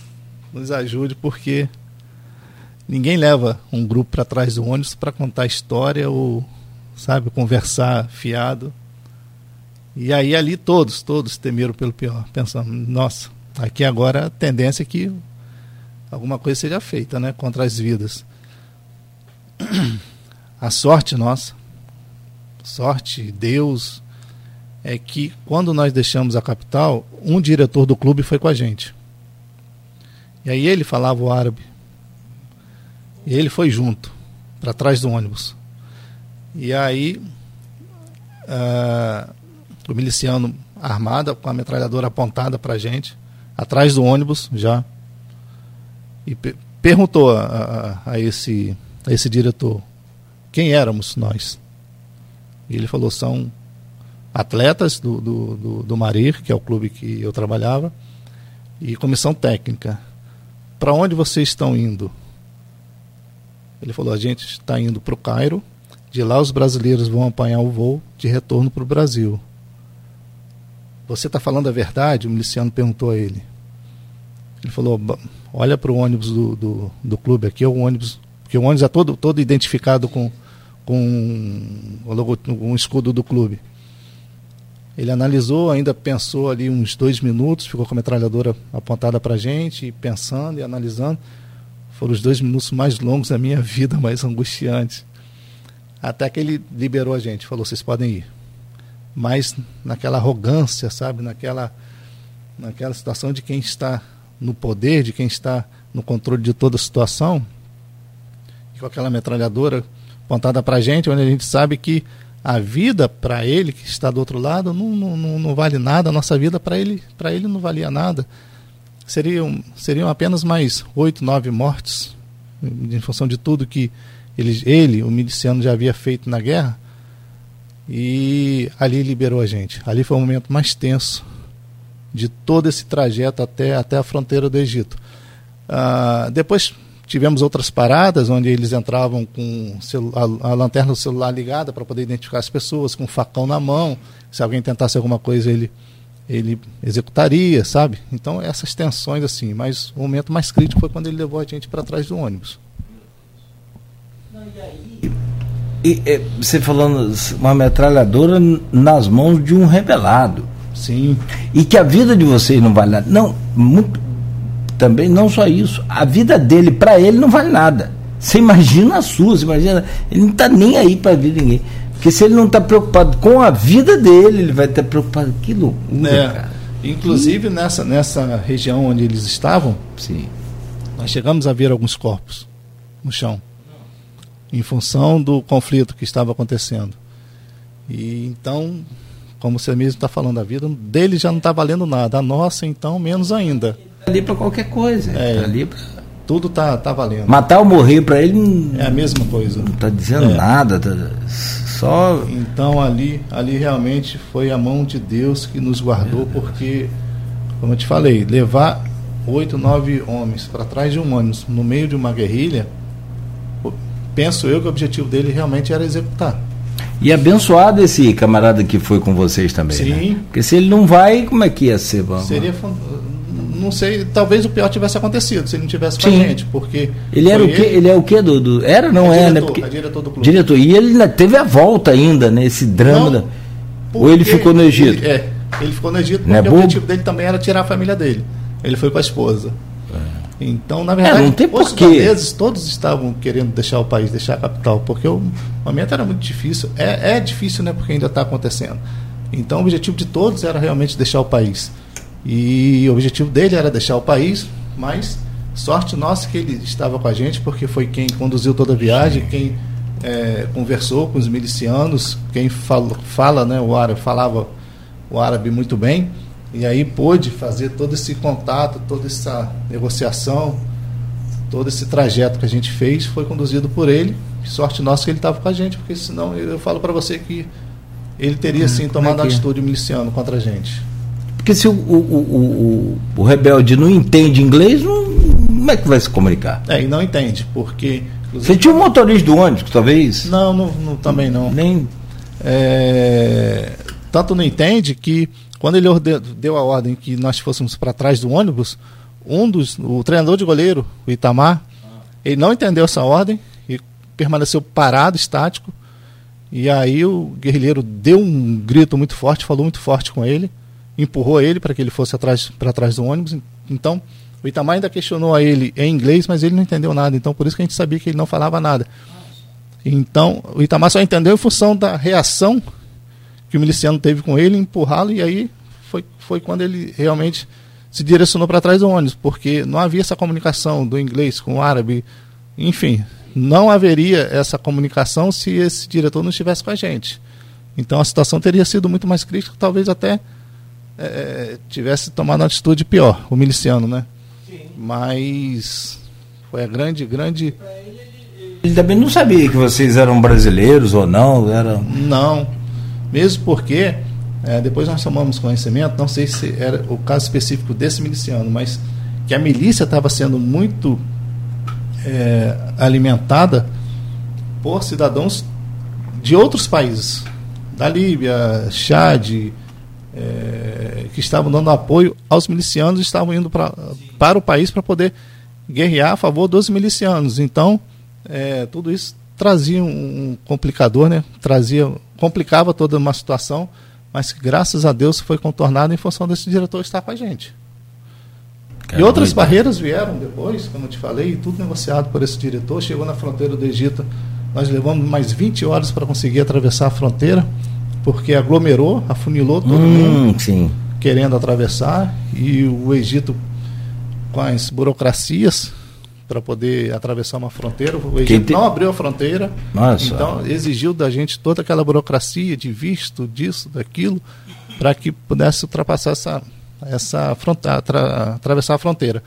nos ajude, porque Ninguém leva um grupo para trás do ônibus para contar história ou, sabe, conversar fiado. E aí ali todos, todos temeram pelo pior, pensando, nossa, aqui agora a tendência é que alguma coisa seja feita, né, contra as vidas. A sorte nossa, sorte, Deus, é que quando nós deixamos a capital, um diretor do clube foi com a gente. E aí ele falava o árabe. E ele foi junto, para trás do ônibus. E aí, uh, o miliciano armado, com a metralhadora apontada para a gente, atrás do ônibus já, e pe perguntou a, a, a, esse, a esse diretor quem éramos nós. E ele falou: são atletas do, do, do, do Marir, que é o clube que eu trabalhava, e comissão técnica. Para onde vocês estão indo? Ele falou: a gente está indo para o Cairo, de lá os brasileiros vão apanhar o voo de retorno para o Brasil. Você está falando a verdade? O miliciano perguntou a ele. Ele falou: olha para o ônibus do, do, do, clube aqui, é o ônibus, porque o ônibus é todo, todo identificado com, com o logo, um escudo do clube. Ele analisou, ainda pensou ali uns dois minutos, ficou com a metralhadora apontada para a gente, pensando e analisando. Foram os dois minutos mais longos da minha vida, mais angustiantes. Até que ele liberou a gente, falou: vocês podem ir. Mas naquela arrogância, sabe? Naquela, naquela situação de quem está no poder, de quem está no controle de toda a situação, com aquela metralhadora apontada para a gente, onde a gente sabe que a vida para ele que está do outro lado não, não, não vale nada, a nossa vida para ele, ele não valia nada seriam, seriam apenas mais oito, nove mortes, em função de tudo que ele, ele, o miliciano, já havia feito na guerra. E ali liberou a gente. Ali foi o momento mais tenso de todo esse trajeto até, até a fronteira do Egito. Ah, depois tivemos outras paradas onde eles entravam com a, a lanterna do celular ligada para poder identificar as pessoas, com um facão na mão. Se alguém tentasse alguma coisa, ele ele executaria, sabe? Então essas tensões assim, mas o momento mais crítico foi quando ele levou a gente para trás do ônibus. E, e, você falando uma metralhadora nas mãos de um rebelado. Sim. E que a vida de vocês não vale nada. Não, muito, também não só isso. A vida dele, para ele, não vale nada. Você imagina a sua, você imagina. Ele não está nem aí para ver ninguém. Porque se ele não está preocupado com a vida dele, ele vai estar preocupado. Que loucura, é. cara. Inclusive e... nessa, nessa região onde eles estavam, Sim. nós chegamos a ver alguns corpos no chão. em função do conflito que estava acontecendo. E então, como você mesmo está falando, a vida dele já não está valendo nada, a nossa então menos ainda. Tá ali para qualquer coisa. É, tá ali pra... Tudo tá, tá valendo. Matar ou morrer para ele é a mesma coisa. Não está dizendo é. nada, tá... só. Então ali, ali realmente foi a mão de Deus que nos guardou, porque, como eu te falei, levar oito, nove homens para trás de um ônibus no meio de uma guerrilha, penso eu que o objetivo dele realmente era executar. E abençoado esse camarada que foi com vocês também. Né? Sim. Né? Porque se ele não vai, como é que ia ser? Vamos? Seria. Não sei, talvez o pior tivesse acontecido se ele não tivesse com Sim. a gente, porque. Ele era o quê? Ele, ele é o quê, do, do Era, não é, né? Porque, é diretor do clube. Diretor. E ele ainda teve a volta ainda nesse drama. Não. Ou ele ficou no Egito? Ele, é, ele ficou no Egito porque é o objetivo dele também era tirar a família dele. Ele foi com a esposa. Então, na verdade, é, não tem os sudaneses todos estavam querendo deixar o país, deixar a capital, porque o momento era muito difícil. É, é difícil, né? Porque ainda está acontecendo. Então, o objetivo de todos era realmente deixar o país. E o objetivo dele era deixar o país, mas sorte nossa que ele estava com a gente, porque foi quem conduziu toda a viagem, quem é, conversou com os milicianos, quem fala, fala né, o árabe, falava o árabe muito bem. E aí pôde fazer todo esse contato, toda essa negociação, todo esse trajeto que a gente fez foi conduzido por ele. Sorte nossa que ele estava com a gente, porque senão eu falo para você que ele teria sim hum, tomado é uma é? atitude miliciano contra a gente. Porque se o, o, o, o, rebelde não entende inglês, não, como é que vai se comunicar? É, e não entende, porque. Você tinha um motorista do ônibus, talvez? Não, não, não também não. Nem. É, tanto não entende que quando ele deu a ordem que nós fôssemos para trás do ônibus, um dos, o treinador de goleiro, o Itamar, ele não entendeu essa ordem e permaneceu parado, estático. E aí o guerrilheiro deu um grito muito forte, falou muito forte com ele, empurrou ele para que ele fosse atrás, para trás do ônibus. Então, o Itamar ainda questionou a ele em inglês, mas ele não entendeu nada. Então, por isso que a gente sabia que ele não falava nada. Então, o Itamar só entendeu em função da reação que o miliciano teve com ele, empurrá-lo, e aí foi, foi quando ele realmente se direcionou para trás do ônibus, porque não havia essa comunicação do inglês com o árabe, enfim, não haveria essa comunicação se esse diretor não estivesse com a gente. Então a situação teria sido muito mais crítica, talvez até é, tivesse tomado uma atitude pior, o miliciano, né? Sim. Mas foi a grande, grande. Ele também não sabia que vocês eram brasileiros ou não, eram. Não, mesmo porque, é, depois nós tomamos conhecimento, não sei se era o caso específico desse miliciano, mas que a milícia estava sendo muito é, alimentada por cidadãos de outros países, da Líbia, Chad, é, que estavam dando apoio aos milicianos estavam indo pra, para o país para poder guerrear a favor dos milicianos. Então, é, tudo isso trazia um complicador, né? Trazia, complicava toda uma situação, mas que graças a Deus foi contornado em função desse diretor estar com a gente. Caramba. E outras barreiras vieram depois, como eu te falei, tudo negociado por esse diretor. Chegou na fronteira do Egito, nós levamos mais 20 horas para conseguir atravessar a fronteira, porque aglomerou, afunilou todo hum, mundo sim. querendo atravessar, e o Egito, com as burocracias, para poder atravessar uma fronteira. O Egito te... não abriu a fronteira. Nossa. Então exigiu da gente toda aquela burocracia de visto, disso, daquilo, para que pudesse ultrapassar essa, essa fronteira, atra, atravessar a fronteira.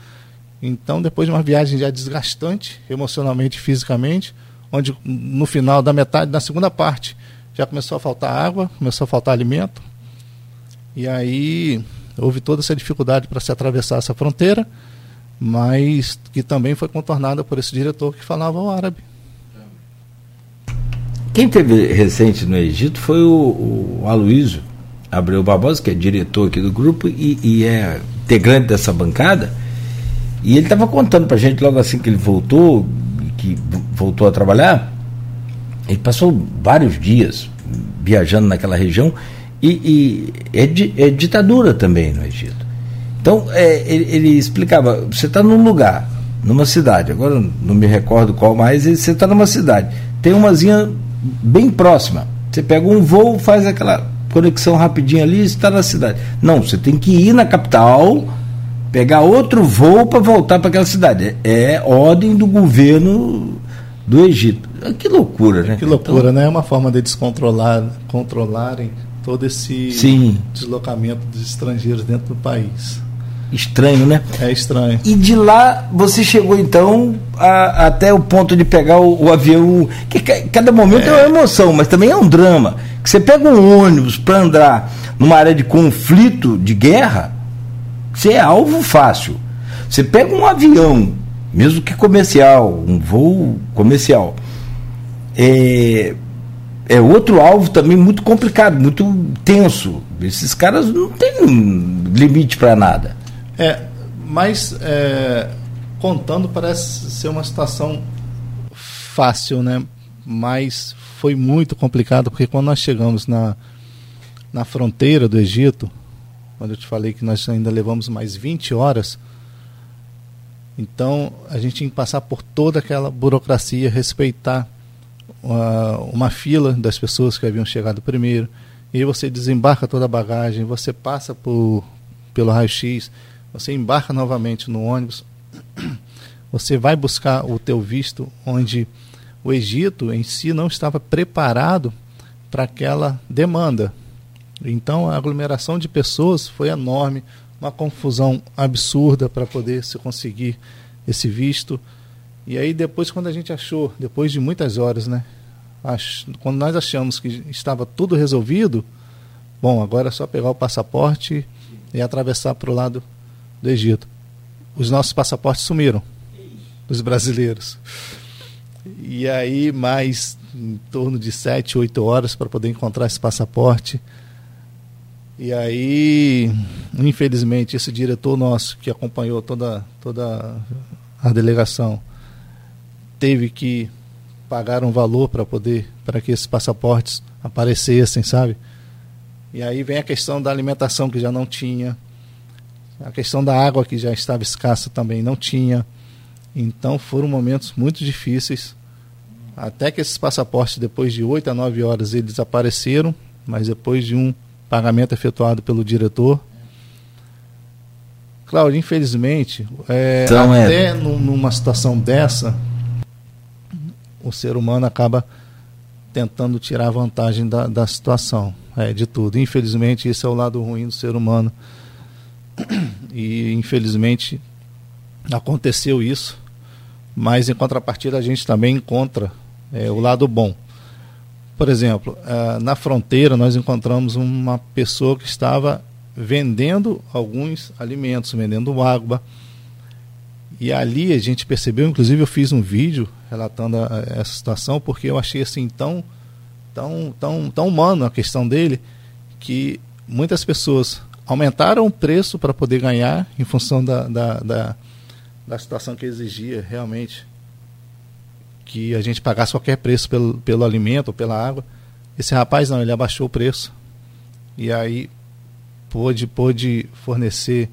Então, depois de uma viagem já desgastante, emocionalmente e fisicamente, onde no final da metade, na segunda parte, já começou a faltar água, começou a faltar alimento. E aí houve toda essa dificuldade para se atravessar essa fronteira mas que também foi contornada por esse diretor que falava o árabe. Quem teve recente no Egito foi o, o Aloysio Abreu Barbosa, que é diretor aqui do grupo e, e é integrante dessa bancada. E ele estava contando para a gente logo assim que ele voltou, que voltou a trabalhar, ele passou vários dias viajando naquela região e, e é, di, é ditadura também no Egito. Então, é, ele, ele, explicava: você está num lugar, numa cidade, agora não me recordo qual mais, você está numa cidade, tem umazinha bem próxima. Você pega um voo, faz aquela conexão rapidinha ali e está na cidade. Não, você tem que ir na capital, pegar outro voo para voltar para aquela cidade. É, é ordem do governo do Egito. Que loucura, né? Que loucura, então, né? É uma forma de descontrolar, controlarem todo esse sim. deslocamento dos estrangeiros dentro do país. Estranho, né? É estranho. E de lá você chegou então a, até o ponto de pegar o, o avião. Que cada momento é. é. uma emoção, mas também é um drama. Que você pega um ônibus para andar numa área de conflito, de guerra, você é alvo fácil. Você pega um avião, mesmo que comercial, um voo comercial, é, é outro alvo também muito complicado, muito tenso. Esses caras não têm limite para nada. É, mas é, contando parece ser uma situação fácil, né? Mas foi muito complicado porque quando nós chegamos na, na fronteira do Egito, quando eu te falei que nós ainda levamos mais 20 horas, então a gente tinha que passar por toda aquela burocracia, respeitar uma, uma fila das pessoas que haviam chegado primeiro, e aí você desembarca toda a bagagem, você passa por, pelo raio-x, você embarca novamente no ônibus, você vai buscar o teu visto onde o Egito em si não estava preparado para aquela demanda. Então a aglomeração de pessoas foi enorme, uma confusão absurda para poder se conseguir esse visto. E aí depois quando a gente achou, depois de muitas horas, né? Ach, quando nós achamos que estava tudo resolvido, bom, agora é só pegar o passaporte e atravessar para o lado do Egito. Os nossos passaportes sumiram, dos brasileiros. E aí, mais em torno de sete, oito horas para poder encontrar esse passaporte. E aí, infelizmente, esse diretor nosso que acompanhou toda, toda a delegação teve que pagar um valor para poder para que esses passaportes aparecessem, sabe? E aí vem a questão da alimentação que já não tinha, a questão da água que já estava escassa também não tinha. Então foram momentos muito difíceis. Até que esses passaportes, depois de 8 a 9 horas, eles apareceram, mas depois de um pagamento efetuado pelo diretor. Cláudio, infelizmente, é, então, é. até é... numa situação dessa, o ser humano acaba tentando tirar vantagem da, da situação, é, de tudo. Infelizmente, esse é o lado ruim do ser humano e infelizmente aconteceu isso, mas em contrapartida a gente também encontra é, o lado bom. Por exemplo, uh, na fronteira nós encontramos uma pessoa que estava vendendo alguns alimentos, vendendo água. E ali a gente percebeu, inclusive eu fiz um vídeo relatando a essa situação, porque eu achei assim tão, tão, tão, tão humano a questão dele, que muitas pessoas aumentaram o preço para poder ganhar em função da, da, da, da, situação que exigia realmente que a gente pagasse qualquer preço pelo, pelo alimento ou pela água. Esse rapaz não, ele abaixou o preço e aí pôde, pôde fornecer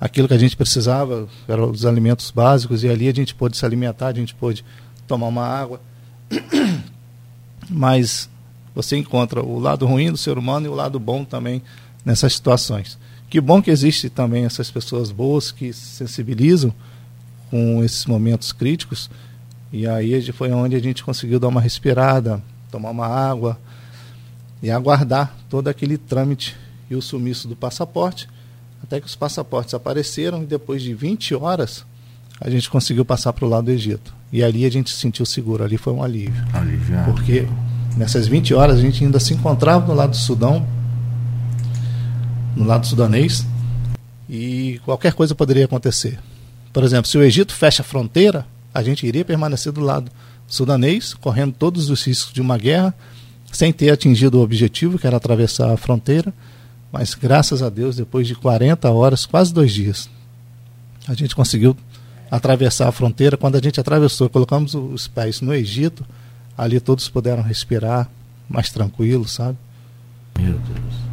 aquilo que a gente precisava, eram os alimentos básicos, e ali a gente pôde se alimentar, a gente pôde tomar uma água. Mas você encontra o lado ruim do ser humano e o lado bom também nessas situações. Que bom que existe também essas pessoas boas que se sensibilizam com esses momentos críticos. E aí foi onde a gente conseguiu dar uma respirada, tomar uma água e aguardar todo aquele trâmite e o sumiço do passaporte, até que os passaportes apareceram e depois de 20 horas a gente conseguiu passar para o lado do Egito. E ali a gente se sentiu seguro, ali foi um alívio. Aliviado. Porque nessas 20 horas a gente ainda se encontrava no lado do Sudão, no lado sudanês e qualquer coisa poderia acontecer. Por exemplo, se o Egito fecha a fronteira, a gente iria permanecer do lado sudanês, correndo todos os riscos de uma guerra, sem ter atingido o objetivo, que era atravessar a fronteira. Mas graças a Deus, depois de 40 horas, quase dois dias, a gente conseguiu atravessar a fronteira. Quando a gente atravessou, colocamos os pés no Egito, ali todos puderam respirar mais tranquilo, sabe? Meu Deus.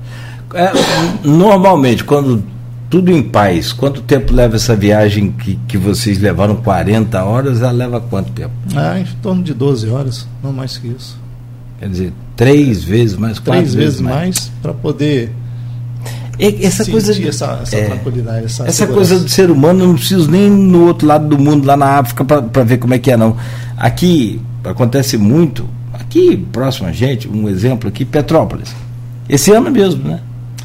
É, normalmente, quando tudo em paz, quanto tempo leva essa viagem que, que vocês levaram 40 horas? Ela leva quanto tempo? Ah, em torno de 12 horas, não mais que isso. Quer dizer, três vezes mais, Três vezes, mais, mais para poder essa coisa de, essa, essa é, tranquilidade, essa, essa coisa do ser humano, eu não preciso nem no outro lado do mundo, lá na África, para ver como é que é, não. Aqui acontece muito, aqui próximo a gente, um exemplo aqui, Petrópolis. Esse ano mesmo, né?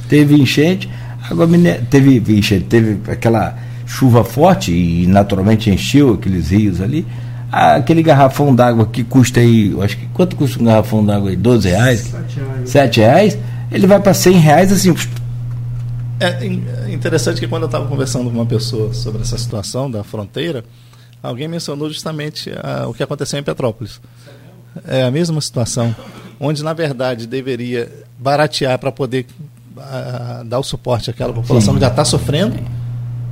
Teve enchente, água teve enchente, teve aquela chuva forte e naturalmente encheu aqueles rios ali. Aquele garrafão d'água que custa aí, acho que quanto custa um garrafão d'água aí? 12 reais? 7 reais. 7 reais ele vai para 100 reais assim. É interessante que quando eu estava conversando com uma pessoa sobre essa situação da fronteira, alguém mencionou justamente a, o que aconteceu em Petrópolis. É a mesma situação, onde na verdade deveria baratear para poder a, dar o suporte àquela população Sim. que já está sofrendo.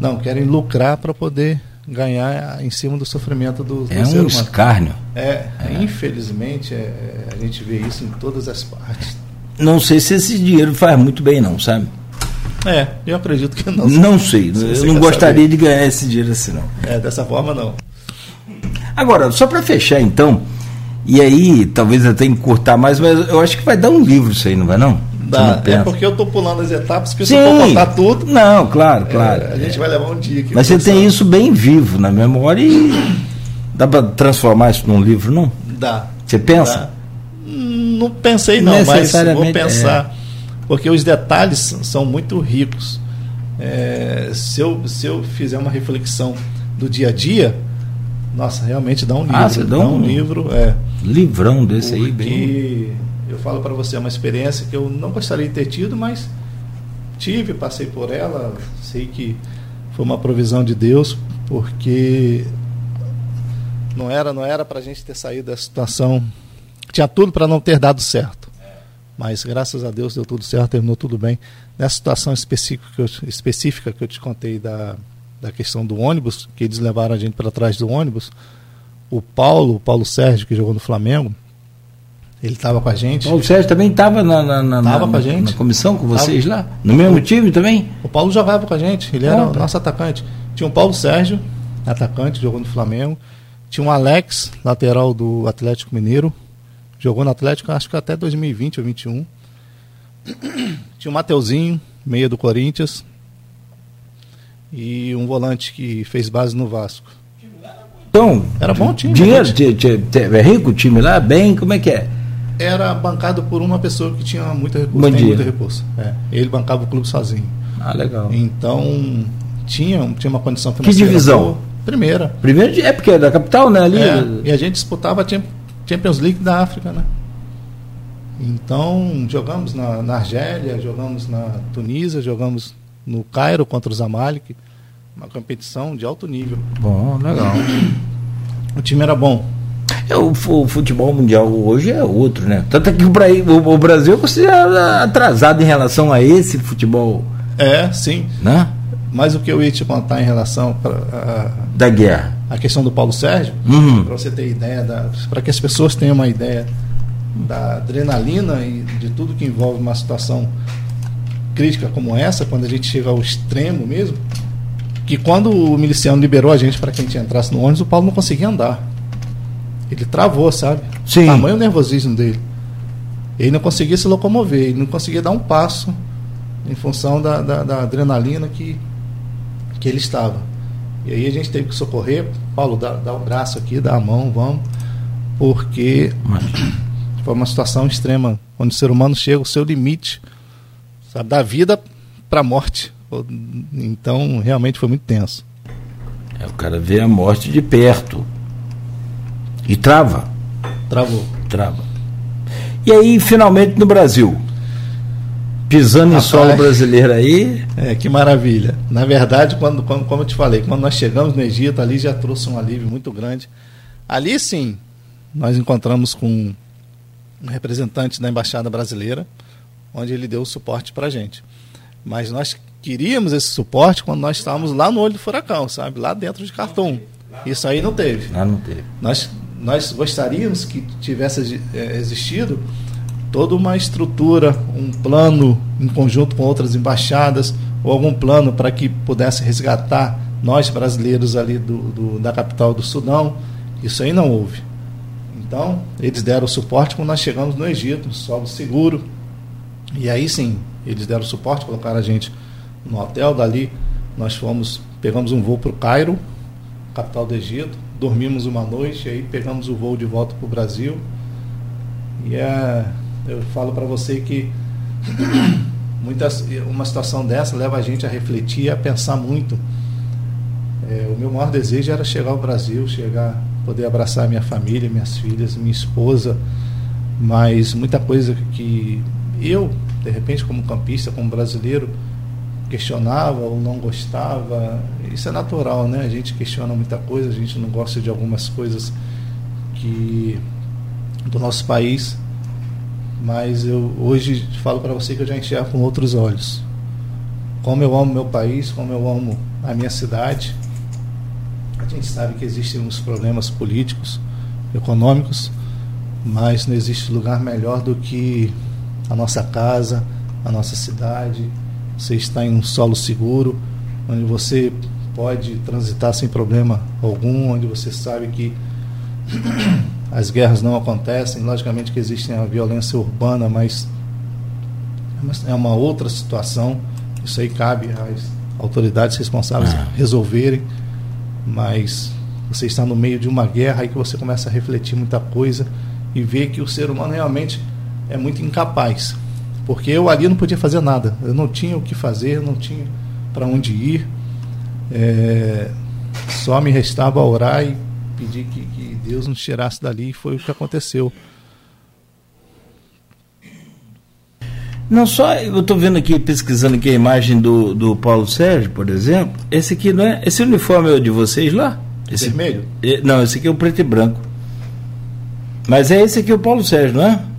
Não, querem lucrar para poder ganhar em cima do sofrimento do, do é um escárnio. É, é. infelizmente é, a gente vê isso em todas as partes não sei se esse dinheiro faz muito bem, não, sabe? É, eu acredito que não. Não sei, eu não gostaria saber. de ganhar esse dinheiro assim, não. É, dessa forma, não. Agora, só para fechar, então, e aí talvez até encurtar mais, mas eu acho que vai dar um livro isso aí, não vai não? Dá, é porque eu estou pulando as etapas, porque Sim. se eu for contar tudo. Não, claro, claro. É, a gente vai levar um dia aqui. Mas você tem isso bem vivo na memória e dá para transformar isso num livro, não? Dá. Você pensa? Dá não pensei não, mas vou pensar. É. Porque os detalhes são muito ricos. É, se, eu, se eu fizer uma reflexão do dia a dia, nossa, realmente dá um livro. Ah, dá, dá um, um, livro, é. Livrão desse aí, bem. Eu falo para você, é uma experiência que eu não gostaria de ter tido, mas tive, passei por ela, sei que foi uma provisão de Deus, porque não era não era para a gente ter saído da situação tinha tudo para não ter dado certo. Mas graças a Deus deu tudo certo, terminou tudo bem. Nessa situação específica que eu, específica que eu te contei da, da questão do ônibus, que eles levaram a gente para trás do ônibus, o Paulo, o Paulo Sérgio, que jogou no Flamengo, ele estava com a gente. O Paulo Sérgio também estava na, na, na, na, com a gente. na comissão com vocês tava. lá? No mesmo time também? O Paulo jogava com a gente, ele era o nosso atacante. Tinha o Paulo Sérgio, atacante, jogou no Flamengo. Tinha o Alex, lateral do Atlético Mineiro, Jogou no Atlético, acho que até 2020 ou 2021. Tinha o Mateuzinho, meia do Corinthians. E um volante que fez base no Vasco. Então, era bom time. Dinheiro, é rico o time lá? Bem, como é que é? Era bancado por uma pessoa que tinha muito recurso. Tem muito recurso. É, ele bancava o clube sozinho. Ah, legal. Então, tinha, tinha uma condição financeira. Que divisão? Boa. Primeira. Primeira é porque é da capital, né? Ali. É, e a gente disputava, tinha Champions League da África, né? Então, jogamos na, na Argélia, jogamos na Tunísia, jogamos no Cairo contra o Zamalek, uma competição de alto nível. Bom, legal. O time era bom. É, o, futebol mundial hoje é outro, né? Tanto é que o, Brasil é considerado atrasado em relação a esse futebol. É, sim. Né? Mas o que eu ia te contar em relação pra, a, da guerra, a questão do Paulo Sérgio, uhum. para você ter ideia, para que as pessoas tenham uma ideia da adrenalina e de tudo que envolve uma situação crítica como essa, quando a gente chega ao extremo mesmo, que quando o miliciano liberou a gente para que a gente entrasse no ônibus, o Paulo não conseguia andar. Ele travou, sabe? Sim. Tamanho nervosismo dele. Ele não conseguia se locomover, ele não conseguia dar um passo em função da, da, da adrenalina que que ele estava. E aí a gente teve que socorrer, Paulo, dá, dá o braço aqui, dá a mão, vamos, porque foi uma situação extrema, onde o ser humano chega ao seu limite, sabe, da vida para a morte. Então, realmente foi muito tenso. É, o cara vê a morte de perto. E trava. Travou. Trava. E aí, finalmente, no Brasil pisando Rapaz, em solo brasileiro aí. É, que maravilha. Na verdade, quando, quando, como eu te falei, quando nós chegamos no Egito, ali já trouxe um alívio muito grande. Ali sim, nós encontramos com um representante da Embaixada Brasileira, onde ele deu o suporte para a gente. Mas nós queríamos esse suporte quando nós estávamos lá no olho do furacão, sabe? Lá dentro de Cartão. Isso aí não teve. Lá não teve. Nós, nós gostaríamos que tivesse eh, existido toda uma estrutura, um plano em conjunto com outras embaixadas, ou algum plano para que pudesse resgatar nós brasileiros ali do, do, da capital do Sudão. Isso aí não houve. Então, eles deram suporte quando nós chegamos no Egito, solo seguro. E aí sim, eles deram suporte, colocaram a gente no hotel, dali nós fomos, pegamos um voo para o Cairo, capital do Egito, dormimos uma noite, aí pegamos o voo de volta para o Brasil. E é, eu falo para você que muitas, uma situação dessa leva a gente a refletir, a pensar muito. É, o meu maior desejo era chegar ao Brasil, chegar, poder abraçar minha família, minhas filhas, minha esposa, mas muita coisa que eu, de repente, como campista, como brasileiro, questionava ou não gostava. Isso é natural, né? A gente questiona muita coisa, a gente não gosta de algumas coisas que do nosso país, mas eu hoje falo para você que eu já enxergo com outros olhos. Como eu amo meu país, como eu amo a minha cidade. A gente sabe que existem uns problemas políticos, econômicos, mas não existe lugar melhor do que a nossa casa, a nossa cidade. Você está em um solo seguro, onde você pode transitar sem problema algum, onde você sabe que as guerras não acontecem. Logicamente que existe a violência urbana, mas é uma outra situação. Isso aí cabe às autoridades responsáveis ah. resolverem. Mas você está no meio de uma guerra aí que você começa a refletir muita coisa e ver que o ser humano realmente é muito incapaz. Porque eu ali não podia fazer nada. Eu não tinha o que fazer, não tinha para onde ir. É, só me restava orar e pedir que, que Deus nos tirasse dali. E foi o que aconteceu. Não só, eu estou vendo aqui, pesquisando aqui a imagem do, do Paulo Sérgio, por exemplo. Esse aqui não é. Esse uniforme é o de vocês lá? Esse, Vermelho? É, não, esse aqui é o preto e branco. Mas é esse aqui o Paulo Sérgio, não é?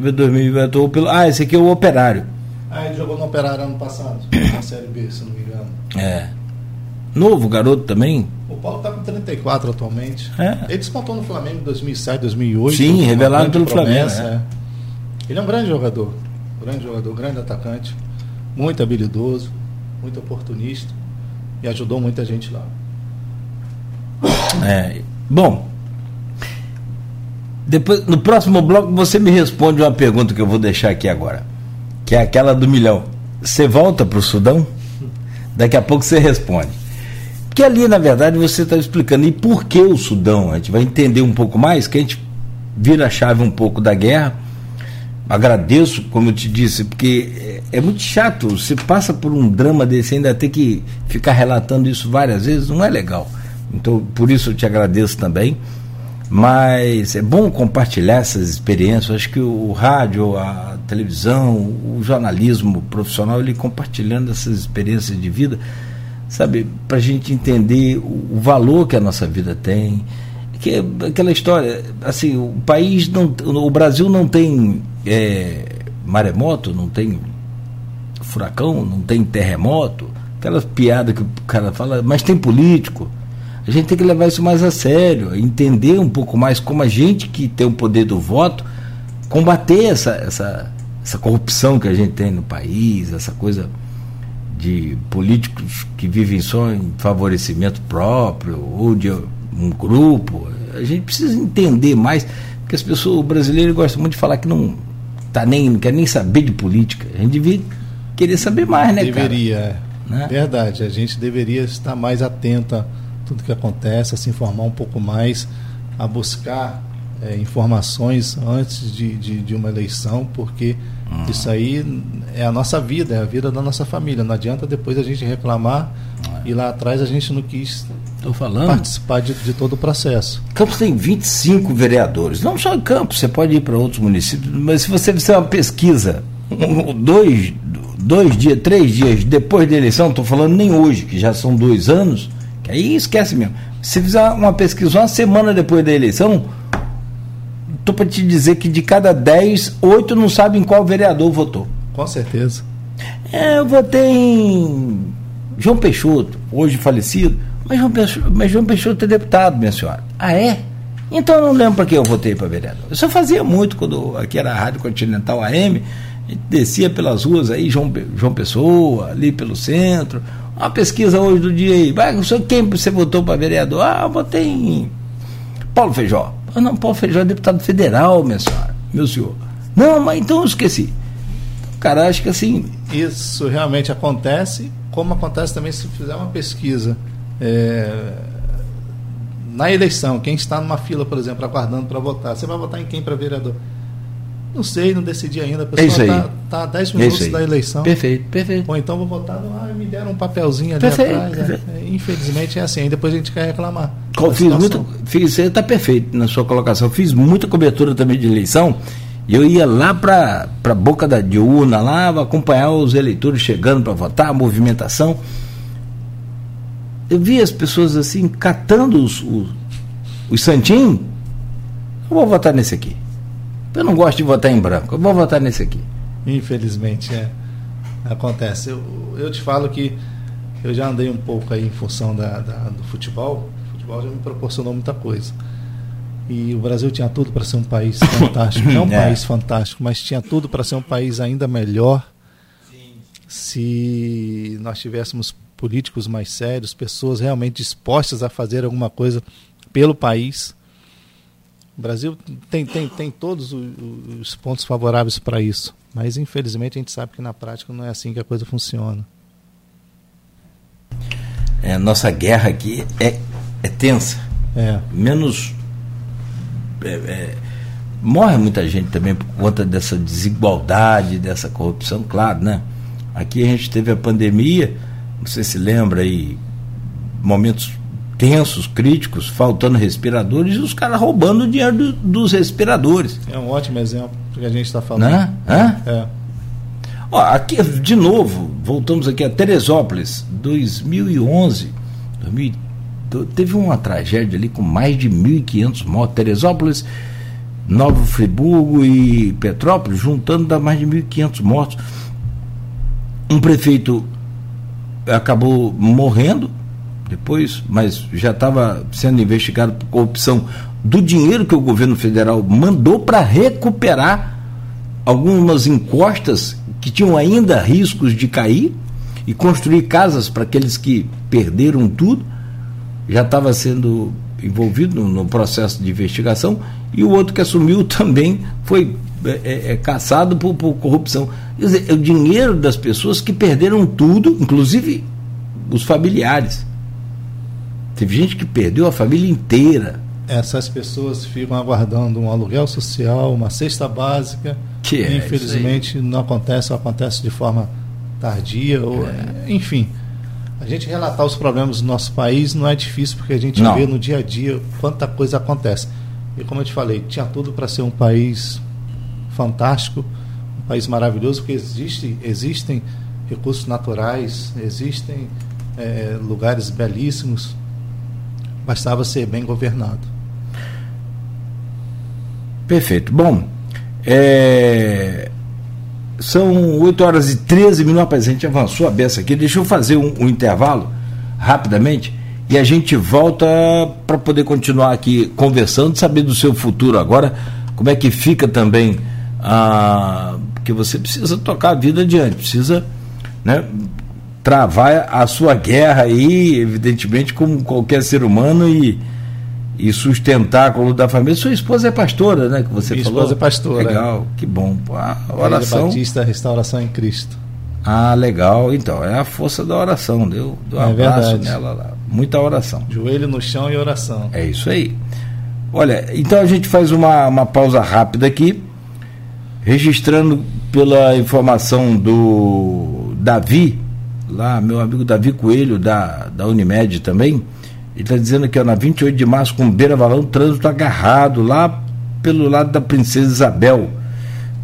2020 pelo. Ah, esse aqui é o Operário. Ah, ele jogou no Operário ano passado, na Série B, se não me engano. É. Novo garoto também? O Paulo está com 34 atualmente. É. Ele despontou no Flamengo em 2007, 2008. Sim, revelado pelo promessa, Flamengo. É. Ele é um grande jogador. Grande jogador, grande atacante. Muito habilidoso, muito oportunista. E ajudou muita gente lá. É. Bom, depois, no próximo bloco, você me responde uma pergunta que eu vou deixar aqui agora, que é aquela do milhão. Você volta para o Sudão? Daqui a pouco você responde. Porque ali, na verdade, você está explicando e por que o Sudão. A gente vai entender um pouco mais, que a gente vira a chave um pouco da guerra. Agradeço, como eu te disse, porque é, é muito chato. Você passa por um drama desse, ainda ter que ficar relatando isso várias vezes, não é legal. Então, por isso eu te agradeço também. Mas é bom compartilhar essas experiências. Acho que o rádio, a televisão, o jornalismo profissional, ele compartilhando essas experiências de vida, sabe, para a gente entender o, valor que a nossa vida tem. Que é aquela história, assim, o país não, o Brasil não tem é, maremoto, não tem furacão, não tem terremoto, aquelas piadas que o cara fala, mas tem político a gente tem que levar isso mais a sério, entender um pouco mais como a gente que tem o poder do voto combater essa, essa, essa corrupção que a gente tem no país, essa coisa de políticos que vivem só em favorecimento próprio ou de um grupo. A gente precisa entender mais, porque as pessoas, o brasileiro gosta muito de falar que não tá nem, não quer nem saber de política. A gente devia querer saber mais, né, deveria, cara? Deveria, é. né? verdade. A gente deveria estar mais atenta tudo que acontece, a se informar um pouco mais, a buscar é, informações antes de, de, de, uma eleição, porque uhum. isso aí é a nossa vida, é a vida da nossa família. Não adianta depois a gente reclamar uhum. e lá atrás a gente não quis participar de, de, todo o processo. Campos tem 25 vereadores, não só em Campos, você pode ir para outros municípios, mas se você fizer uma pesquisa, dois, dois dias, três dias depois da eleição, estou falando nem hoje, que já são dois anos, Aí esquece mesmo. Se fizer uma pesquisa uma semana depois da eleição, estou para te dizer que de cada 10, 8 não sabem qual vereador votou. Com certeza. É, eu votei em João Peixoto, hoje falecido, mas João Peixoto, mas João Peixoto é deputado, minha senhora. Ah, é? Então eu não lembro para que eu votei para vereador. Isso eu fazia muito quando aqui era a Rádio Continental AM, a gente descia pelas ruas aí, João, João Pessoa, ali pelo centro, uma pesquisa hoje do dia aí. Vai, quem você votou para vereador? Ah, votei em Paulo Feijó. Ah, não, Paulo Feijó é deputado federal, minha senhora, meu senhor. Não, mas então eu esqueci. cara. Acho que assim. Isso realmente acontece, como acontece também se fizer uma pesquisa. É, na eleição, quem está numa fila, por exemplo, aguardando para votar, você vai votar em quem para vereador? Não sei, não decidi ainda. A pessoa está tá a 10 minutos é da eleição. Perfeito, perfeito. Ou então vou votar, ah, me deram um papelzinho ali perfeito, atrás. É. Perfeito. É, infelizmente é assim, aí depois a gente quer reclamar. Fiz muito, fiz, você está perfeito na sua colocação. Fiz muita cobertura também de eleição. E eu ia lá para a boca da de urna, lá acompanhar os eleitores chegando para votar, a movimentação. Eu vi as pessoas assim, catando os, os, os santinhos. Eu vou votar nesse aqui. Eu não gosto de votar em branco, eu vou votar nesse aqui. Infelizmente, é. Acontece. Eu, eu te falo que eu já andei um pouco aí em função da, da, do futebol. O futebol já me proporcionou muita coisa. E o Brasil tinha tudo para ser um país fantástico. Não um é. país fantástico, mas tinha tudo para ser um país ainda melhor Sim. se nós tivéssemos políticos mais sérios, pessoas realmente dispostas a fazer alguma coisa pelo país. O Brasil tem, tem, tem todos os pontos favoráveis para isso, mas infelizmente a gente sabe que na prática não é assim que a coisa funciona. É, nossa guerra aqui é, é tensa. É. Menos. É, é, morre muita gente também por conta dessa desigualdade, dessa corrupção, claro, né? Aqui a gente teve a pandemia, você se lembra aí, momentos tensos, críticos, faltando respiradores e os caras roubando o dinheiro do, dos respiradores. É um ótimo exemplo do que a gente está falando. Né? Hã? É. Ó, aqui, de novo, voltamos aqui a Teresópolis, 2011. 2000, teve uma tragédia ali com mais de 1.500 mortos. Teresópolis, Novo Friburgo e Petrópolis, juntando dá mais de 1.500 mortos. Um prefeito acabou morrendo depois, mas já estava sendo investigado por corrupção do dinheiro que o governo federal mandou para recuperar algumas encostas que tinham ainda riscos de cair e construir casas para aqueles que perderam tudo. Já estava sendo envolvido no, no, processo de investigação e o outro que assumiu também foi é, é, é caçado por, por corrupção. Quer dizer, é o dinheiro das pessoas que perderam tudo, inclusive os familiares. Teve gente que perdeu a família inteira. Essas pessoas ficam aguardando um aluguel social, uma cesta básica. Que é, infelizmente não acontece ou acontece de forma tardia. Ou, é. Enfim, a gente relatar os problemas do nosso país não é difícil porque a gente não. vê no dia a dia quanta coisa acontece. E como eu te falei, tinha tudo para ser um país fantástico, um país maravilhoso, porque existe, existem recursos naturais, existem é, lugares belíssimos, bastava ser bem governado. Perfeito. Bom, é... são 8 horas e 13 minutos. A gente avançou a beça aqui. Deixa eu fazer um, um intervalo rapidamente e a gente volta para poder continuar aqui conversando, saber do seu futuro agora, como é que fica também. Ah, porque você precisa tocar a vida adiante, precisa né, travar a sua guerra aí, evidentemente, como qualquer ser humano e, e sustentar a coluna da família. Sua esposa é pastora, né? Que você Minha falou. esposa é pastora. Legal, é. que bom. A oração. Batista Restauração em Cristo. Ah, legal. Então, é a força da oração. Deu, deu um é abraço verdade. nela lá. Muita oração. Joelho no chão e oração. É isso aí. Olha, então a gente faz uma, uma pausa rápida aqui, registrando pela informação do Davi, lá, meu amigo Davi Coelho, da, da Unimed também, ele está dizendo que ó, na 28 de março, com Beira Valão, trânsito agarrado lá pelo lado da Princesa Isabel,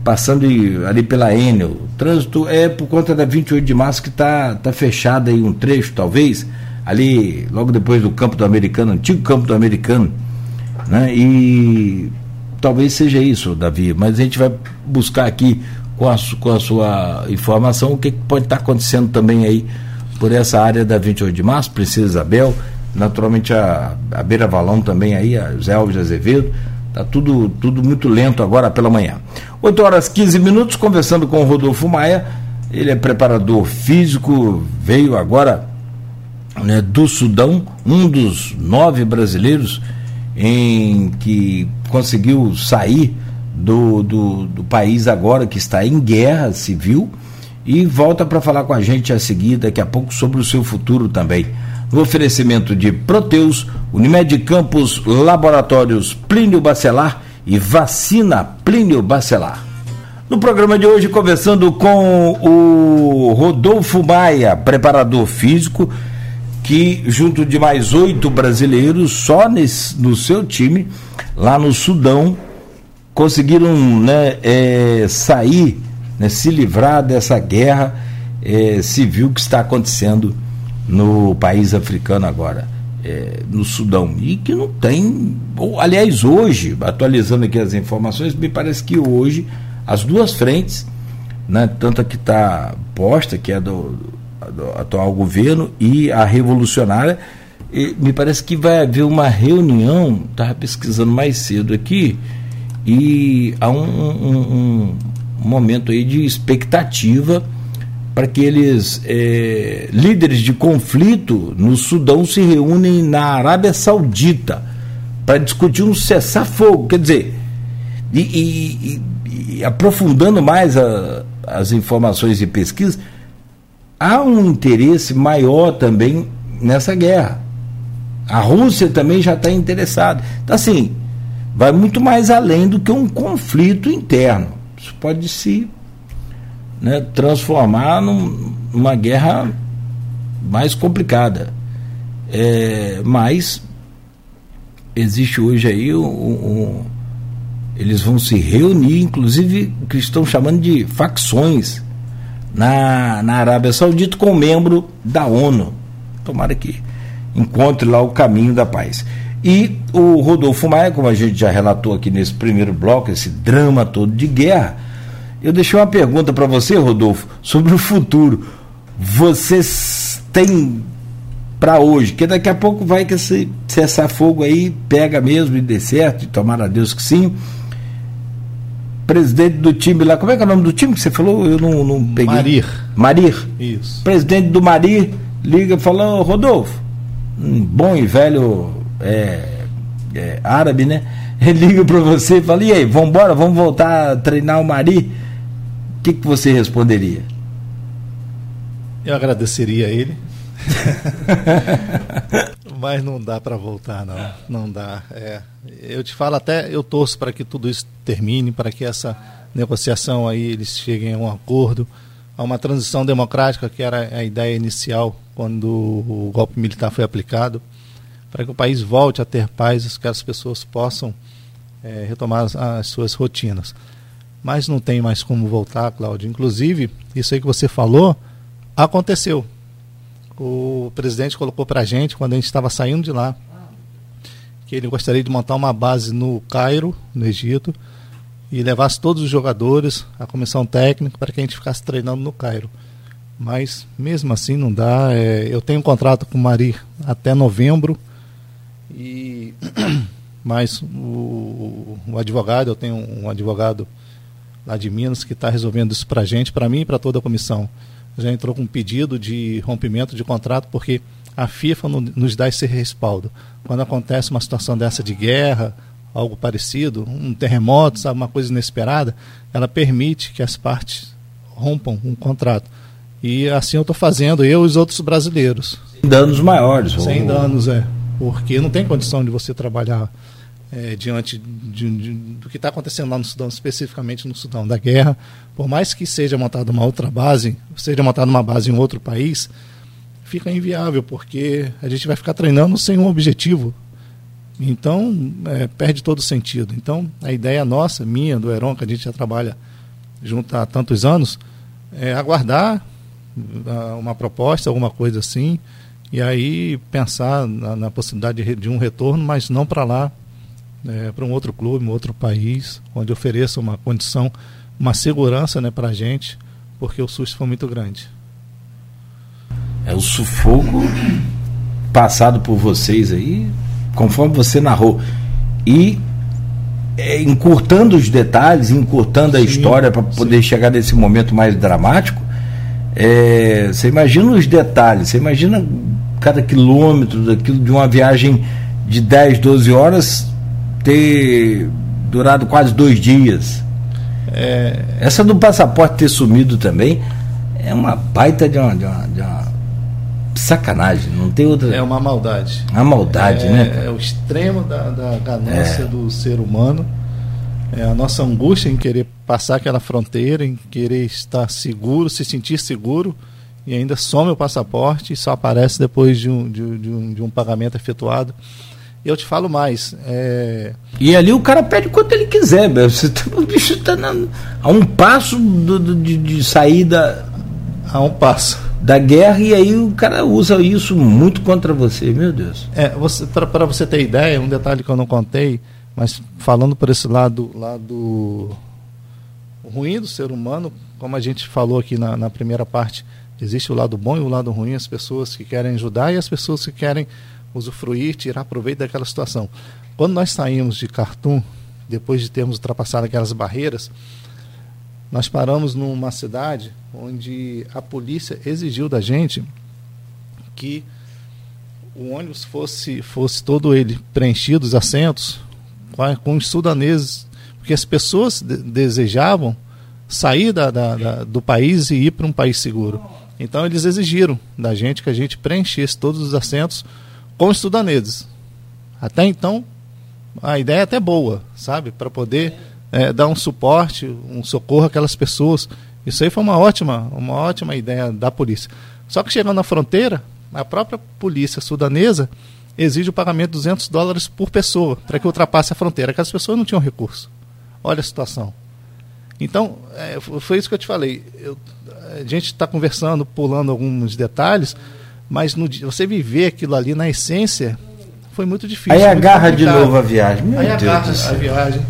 passando ali pela Enel. O trânsito é por conta da 28 de março que está tá fechado aí um trecho, talvez, ali logo depois do campo do americano, antigo campo do americano. Né? E talvez seja isso, Davi, mas a gente vai buscar aqui com a, com a sua informação o que, que pode estar acontecendo também aí por essa área da 28 de março, Princesa Isabel, naturalmente a, a Beira Valão também aí, a Zé Alves Azevedo, tá tudo, tudo muito lento agora pela manhã. 8 horas 15 minutos, conversando com o Rodolfo Maia, ele é preparador físico, veio agora né, do Sudão, um dos nove brasileiros em que conseguiu sair do, do, do país agora que está em guerra civil e volta para falar com a gente a seguir daqui a pouco sobre o seu futuro também. No oferecimento de Proteus, Unimed Campos, Laboratórios Plínio Bacelar e Vacina Plínio Bacelar. No programa de hoje, conversando com o Rodolfo Maia, preparador físico, que junto de mais oito brasileiros, só nesse, no seu time, lá no Sudão, conseguiram né, é, sair, né, se livrar dessa guerra é, civil que está acontecendo no país africano agora, é, no Sudão. E que não tem. Ou, aliás, hoje, atualizando aqui as informações, me parece que hoje as duas frentes, né, tanto a que está posta, que é do, do, atual governo, e a revolucionária, e me parece que vai haver uma reunião, estava pesquisando mais cedo aqui, e há um, um, um momento aí de expectativa para que eles, é, líderes de conflito no Sudão, se reúnem na Arábia Saudita para discutir um cessar-fogo. Quer dizer, e, e, e aprofundando mais a, as informações e pesquisas, há um interesse maior também nessa guerra. A Rússia também já está interessada. Então, assim, vai muito mais além do que um conflito interno. Isso pode se né, transformar num, numa guerra mais complicada. É, mas existe hoje aí um, um, eles vão se reunir, inclusive que estão chamando de facções na, na Arábia Saudita com um membro da ONU. Tomara que encontre lá o caminho da paz. E o Rodolfo Maia, como a gente já relatou aqui nesse primeiro bloco, esse drama todo de guerra, eu deixei uma pergunta para você, Rodolfo, sobre o futuro. Vocês têm para hoje, que daqui a pouco vai que esse cessar fogo aí pega mesmo e dê certo, e tomara a Deus que sim. Presidente do time lá, como é que é o nome do time que você falou? Eu não, não peguei. Marir. Marir. Isso. Presidente do Marir liga e fala, Rodolfo, um bom e velho é, é, árabe, né? Ele liga para você e fala, e aí, vamos embora, vamos voltar a treinar o Marir? O que, que você responderia? Eu agradeceria a ele. Mas não dá para voltar, não. Não dá. É, eu te falo até, eu torço para que tudo isso termine, para que essa negociação aí eles cheguem a um acordo, a uma transição democrática que era a ideia inicial quando o golpe militar foi aplicado, para que o país volte a ter paz, que as pessoas possam é, retomar as, as suas rotinas mas não tem mais como voltar, Cláudio. Inclusive, isso aí que você falou aconteceu. O presidente colocou para a gente, quando a gente estava saindo de lá, que ele gostaria de montar uma base no Cairo, no Egito, e levasse todos os jogadores, a comissão técnica, para que a gente ficasse treinando no Cairo. Mas mesmo assim não dá. É, eu tenho um contrato com o Mari até novembro, e mas o, o advogado, eu tenho um advogado lá de Minas, que está resolvendo isso para a gente, para mim e para toda a comissão. Já entrou com um pedido de rompimento de contrato, porque a FIFA não, nos dá esse respaldo. Quando acontece uma situação dessa de guerra, algo parecido, um terremoto, sabe, uma coisa inesperada, ela permite que as partes rompam um contrato. E assim eu estou fazendo, eu e os outros brasileiros. Sem danos maiores. Sem ou... danos, é. Porque não tem condição de você trabalhar é, diante de, de, do que está acontecendo lá no Sudão, especificamente no Sudão da guerra, por mais que seja montada uma outra base, seja montada uma base em outro país, fica inviável, porque a gente vai ficar treinando sem um objetivo. Então, é, perde todo o sentido. Então, a ideia nossa, minha, do Heron, que a gente já trabalha junto há tantos anos, é aguardar ah, uma proposta, alguma coisa assim, e aí pensar na, na possibilidade de, de um retorno, mas não para lá é, para um outro clube, um outro país, onde ofereça uma condição, uma segurança né, para a gente, porque o susto foi muito grande. É o sufoco passado por vocês aí, conforme você narrou. E é, encurtando os detalhes, encurtando a sim, história para poder chegar nesse momento mais dramático, é, você imagina os detalhes, você imagina cada quilômetro daquilo de uma viagem de 10, 12 horas ter durado quase dois dias. É... Essa do passaporte ter sumido também é uma baita de uma, de uma, de uma sacanagem, não tem outra. É uma maldade. Uma maldade, é, né? É o extremo da, da ganância é. do ser humano. É a nossa angústia em querer passar aquela fronteira, em querer estar seguro, se sentir seguro, e ainda some o passaporte e só aparece depois de um, de, de um, de um pagamento efetuado. E eu te falo mais. É... E ali o cara pede quanto ele quiser, Você tá, o bicho está a um passo do, do, de, de saída. A um passo da guerra e aí o cara usa isso muito contra você, meu Deus. É, você, para você ter ideia, um detalhe que eu não contei, mas falando por esse lado, lado ruim do ser humano, como a gente falou aqui na, na primeira parte, existe o lado bom e o lado ruim, as pessoas que querem ajudar e as pessoas que querem usufruir, tirar proveito daquela situação. Quando nós saímos de Khartoum, depois de termos ultrapassado aquelas barreiras, nós paramos numa cidade onde a polícia exigiu da gente que o ônibus fosse, fosse todo ele preenchido, os assentos, com os sudaneses, porque as pessoas de, desejavam sair da, da, da, do país e ir para um país seguro. Então eles exigiram da gente que a gente preenchesse todos os assentos com os sudaneses. Até então, a ideia é até boa, sabe? Para poder é, dar um suporte, um socorro àquelas pessoas. Isso aí foi uma ótima, uma ótima ideia da polícia. Só que chegando na fronteira, a própria polícia sudanesa exige o pagamento de 200 dólares por pessoa para que ultrapasse a fronteira. Aquelas pessoas não tinham recurso. Olha a situação. Então, é, foi isso que eu te falei. Eu, a gente está conversando, pulando alguns detalhes, mas no, você viver aquilo ali na essência foi muito difícil. Aí agarra de novo a viagem. Meu Aí Deus agarra a viagem.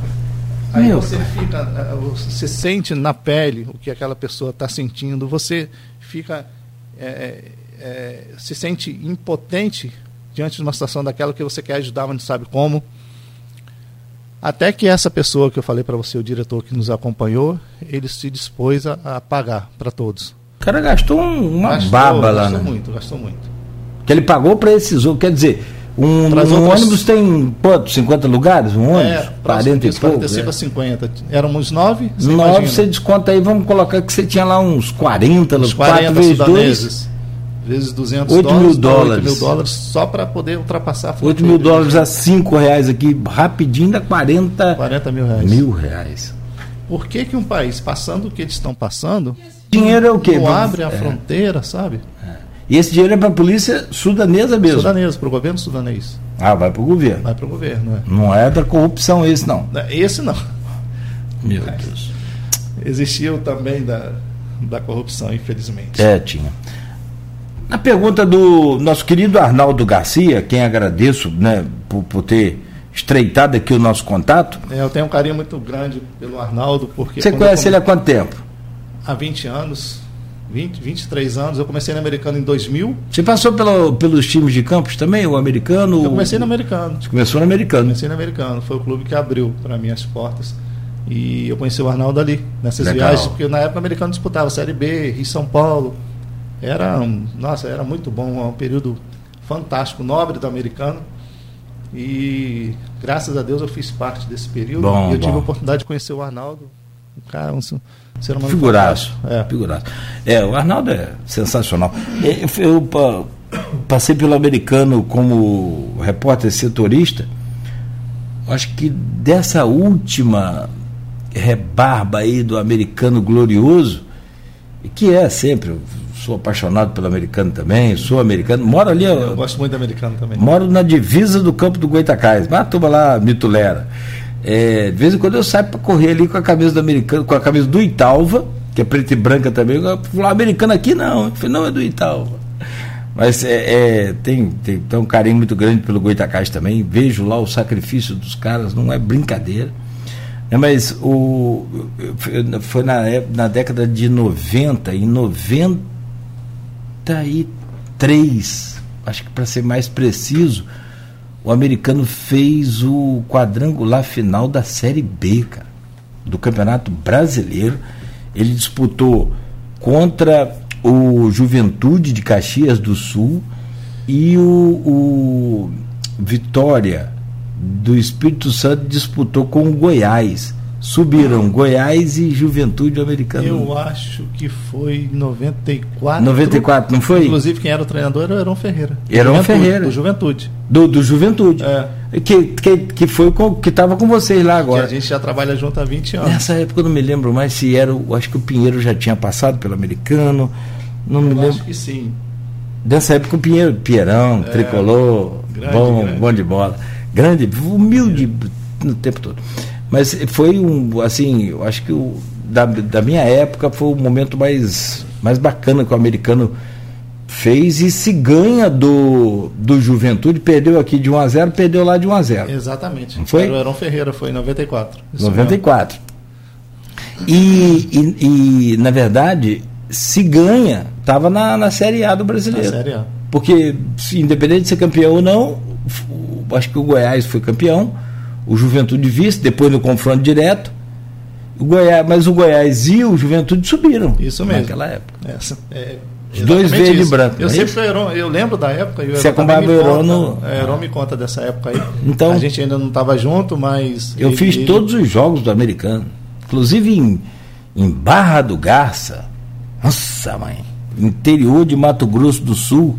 Aí Meu você fica, eh, você sente na pele o que aquela pessoa está sentindo, você fica, é, é, se sente impotente diante de uma situação daquela que você quer ajudar, mas não sabe como. Até que essa pessoa que eu falei para você, o diretor que nos acompanhou, ele se dispôs a, a pagar para todos. O cara gastou uma gastou, baba lá, gastou né? muito, gastou muito. Que ele pagou para esses, quer dizer, um, um ônibus tem quanto? 50 lugares? Um ônibus? É, 40 e pouco? 45 é. a 50. Éramos nove? Você nove, imagina. você desconta aí, vamos colocar que você tinha lá uns 40, uns 40 4 vezes 2. Vezes 200 8 dólares, mil dólares. 8 mil dólares só para poder ultrapassar a 8 mil dólares a 5 reais aqui, rapidinho dá 40, 40 mil reais. Mil reais. Por que, que um país, passando o que eles estão passando, dinheiro é o quê? Não abre a é. fronteira, sabe? E esse dinheiro é para a polícia sudanesa mesmo? Sudanesa, para o governo sudanês. Ah, vai para o governo. Vai para o governo, é. Não é da corrupção esse, não. Esse não. Meu Deus. Existiu também da, da corrupção, infelizmente. É, tinha. Na pergunta do nosso querido Arnaldo Garcia, quem agradeço né, por, por ter estreitado aqui o nosso contato. É, eu tenho um carinho muito grande pelo Arnaldo, porque. Você conhece ele há quanto tempo? Há 20 anos. 20, 23 anos. Eu comecei no americano em 2000. Você passou pelo, pelos times de campos também, o americano? Eu comecei no americano. Você começou no americano? Comecei no americano. Foi o clube que abriu para mim as portas. E eu conheci o Arnaldo ali, nessas Legal. viagens, porque na época o americano disputava Série B, Rio São Paulo. Era, nossa, era muito bom, um período fantástico, nobre do americano. E graças a Deus eu fiz parte desse período. Bom, e eu bom. tive a oportunidade de conhecer o Arnaldo. Um cara, um, Ser humano figuraço. É. figuraço. É, o Arnaldo é sensacional. Eu, eu passei pelo americano como repórter setorista. Acho que dessa última rebarba aí do americano glorioso, que é sempre, sou apaixonado pelo americano também, sou americano, moro ali. Eu, eu gosto muito do americano também. Moro na divisa do campo do Goitacás, mas a turma lá me tolera. É, de vez em quando eu saio para correr ali com a camisa do americano, com a camisa do Italva, que é preta e branca também. Eu falo, americano aqui não. Eu falei, não, é do Italva. Mas é, é, tem, tem, tem, um carinho muito grande pelo Goitacás também. Vejo lá o sacrifício dos caras, não é brincadeira. É, mas o, foi na, na década de 90, em 93, acho que para ser mais preciso, o americano fez o quadrangular final da Série B, cara, do Campeonato Brasileiro. Ele disputou contra o Juventude de Caxias do Sul e o, o Vitória do Espírito Santo disputou com o Goiás. Subiram Goiás e Juventude Americana. Eu acho que foi em 94. 94, não foi? Inclusive, quem era o treinador era o Heron Ferreira. Heron Juventude, Ferreira. Do Juventude. Do, do Juventude. É. Que, que, que foi com, que estava com vocês lá agora. Que a gente já trabalha junto há 20 anos. Nessa época eu não me lembro mais se era. Acho que o Pinheiro já tinha passado pelo americano. Não me Eu lembro. acho que sim. Dessa época o Pinheiro, Pierão, tricolor, grande, bom, grande. bom de bola. Grande, humilde no tempo todo. Mas foi um, assim, eu acho que o, da, da minha época foi o momento mais, mais bacana que o americano fez e se ganha do, do Juventude, perdeu aqui de 1 a 0 perdeu lá de 1 a 0 Exatamente. Não foi? Era o Heron Ferreira, foi em 94. Isso 94. E, e, e, na verdade, se ganha, estava na, na Série A do mesmo, Na brasileiro. Série A. Porque, independente de ser campeão ou não, acho que o Goiás foi campeão, o Juventude vice, depois no confronto direto. O Goiás, mas o Goiás e o Juventude subiram. Isso mesmo. Naquela época. Essa, é, Os dois verde e branco, Eu é sempre Heron, eu lembro da época. o Você acompanhava me o Heron no- É, Heron me conta dessa época aí. Então- a gente ainda não estava junto, mas. Eu ele- fiz ele- todos os jogos do americano. Inclusive em, em Barra do Garça. Nossa, mãe. Interior de Mato Grosso do Sul.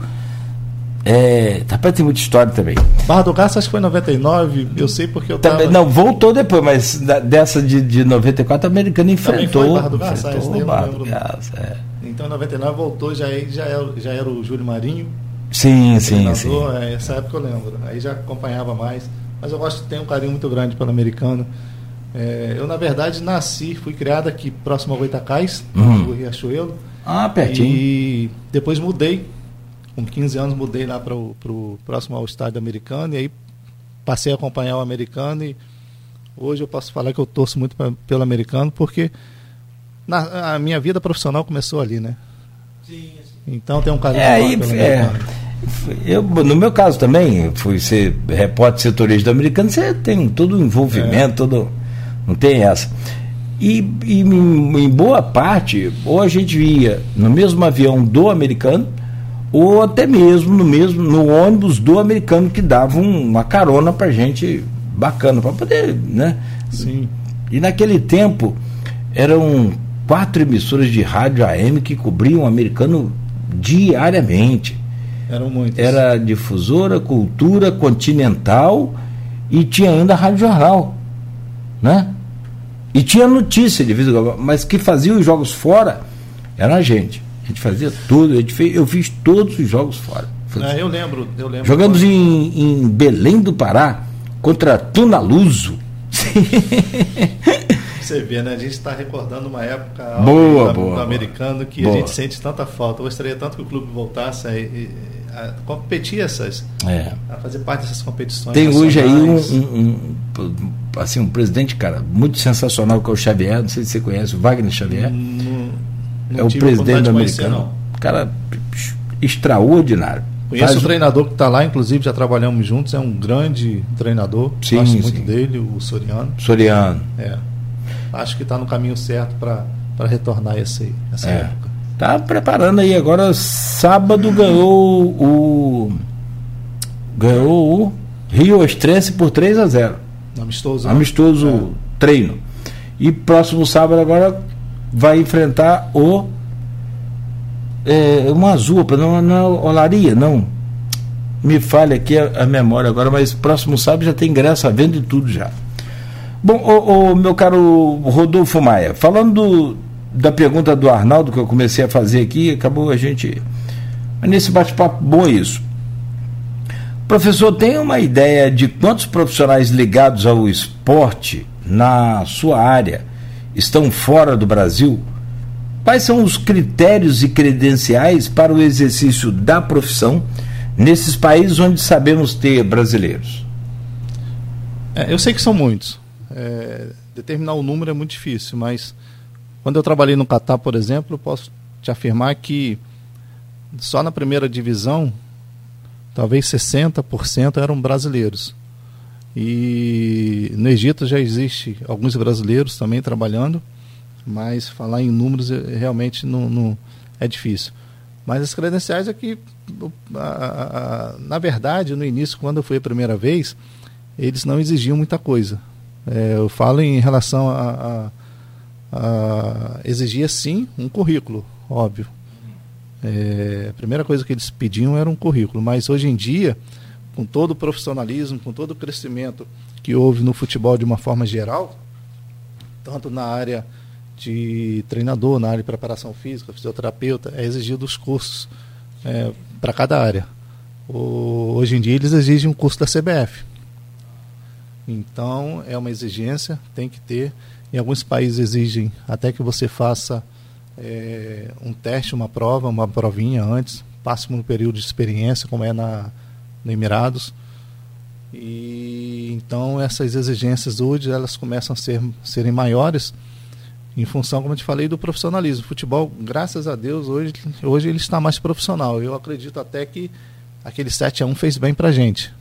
É, rapaz, tem muita história também. Barra do Garça, acho que foi em 99. Eu sei porque eu Também, tava. não, voltou depois, mas da- dessa de, de 94 a americana enfrentou. foi Barra do Garça? enfrentou Esse daí Barra do. Garça, é. Então em 99 voltou, já, já, era, já era o Júlio Marinho. Sim, sim, sim. é, essa época eu lembro. Aí já acompanhava mais. Mas eu gosto, tenho um carinho muito grande pelo americano. É, eu, na verdade, nasci, fui criado aqui próximo ao Goitacás, Uhum. no Riachuelo. Ah, pertinho. E depois mudei. Com 15 anos mudei lá para o próximo ao estádio americano. E aí passei a acompanhar o americano. E hoje eu posso falar que eu torço muito pra- pelo americano, porque na, a minha vida profissional começou ali, né? Então tem um carinho É, pelo é, eu, no meu caso também, fui ser repórter setorista do americano, você tem todo o envolvimento, todo, não tem essa. E, e em, em boa parte, ou a gente ia no mesmo avião do americano, ou até mesmo no mesmo no ônibus do americano que dava um- uma carona pra gente bacana, para poder, né? Sim. E naquele tempo eram quatro emissoras de rádio AM que cobriam o americano diariamente. Eram muitos. Era difusora, cultura, continental e tinha ainda a Rádio Jornal. Né? E tinha notícia de vez em quando, mas que fazia os jogos fora era a gente. A gente fazia tudo, a gente fez, eu fiz todos os jogos fora. É, eu lembro, eu lembro. Jogamos em, em Belém do Pará contra Tunaluso. Você vê, né? A gente está recordando uma época Boa, do, boa, do americano que Boa. a gente sente tanta falta. Eu gostaria tanto que o clube voltasse a, a, a competir essas, É. a fazer parte dessas competições. Tem hoje aí um, um- um- assim, um presidente, cara, muito sensacional que é o Xavier, não sei se você conhece, o Wagner Xavier. É o a presidente conhecer, americano. não. Cara extraordinário. Conheço Faz o treinador que está lá, inclusive já trabalhamos juntos, é um grande treinador. Sim, Gosto muito sim. dele, o Soriano. Soriano. É. Acho que está no caminho certo para retornar essa, essa É. época. Tá preparando aí agora. Sábado ganhou o. Ganhou o Rio Estrense por 3 a 0 Amistoso. né? Amistoso treino. E próximo sábado agora vai enfrentar o. É, uma azul, não, não é Olaria, não. Me falha aqui a, a memória agora, mas próximo sábado já tem ingresso à venda e tudo já. Bom, ô, ô, meu caro Rodolfo Maia, falando do- da pergunta do Arnaldo que eu comecei a fazer aqui, acabou a gente. Mas nesse bate-papo bom é isso. Professor, tem uma ideia de quantos profissionais ligados ao esporte na sua área estão fora do Brasil? Quais são os critérios e credenciais para o exercício da profissão nesses países onde sabemos ter brasileiros? É, eu sei que são muitos. É, determinar o número é muito difícil, mas quando eu trabalhei no Catar, por exemplo, eu posso te afirmar que só na primeira divisão, talvez 60% eram brasileiros. E no Egito já existe alguns brasileiros também trabalhando, mas falar em números é- realmente não, não- é difícil. Mas as credenciais é que, a- a- na verdade, no início, quando eu fui a primeira vez, eles não exigiam muita coisa. É, eu falo em relação a, a, a, exigir sim um currículo, óbvio. É, a primeira coisa que eles pediam era um currículo, mas hoje em dia, com todo o profissionalismo, com todo o crescimento que houve no futebol de uma forma geral, tanto na área de treinador, na área de preparação física, fisioterapeuta, é exigido os cursos é, para cada área. O, hoje em dia eles exigem um curso da CBF. Então é uma exigência, tem que ter. Em alguns países exigem até que você faça é, um teste, uma prova, uma provinha antes, passe por um período de experiência, como é na no Emirados. E então essas exigências hoje elas começam a ser, serem maiores em função, como eu te falei, do profissionalismo. O futebol, graças a Deus, hoje, hoje ele está mais profissional. Eu acredito até que aquele 7 a 1 fez bem pra gente.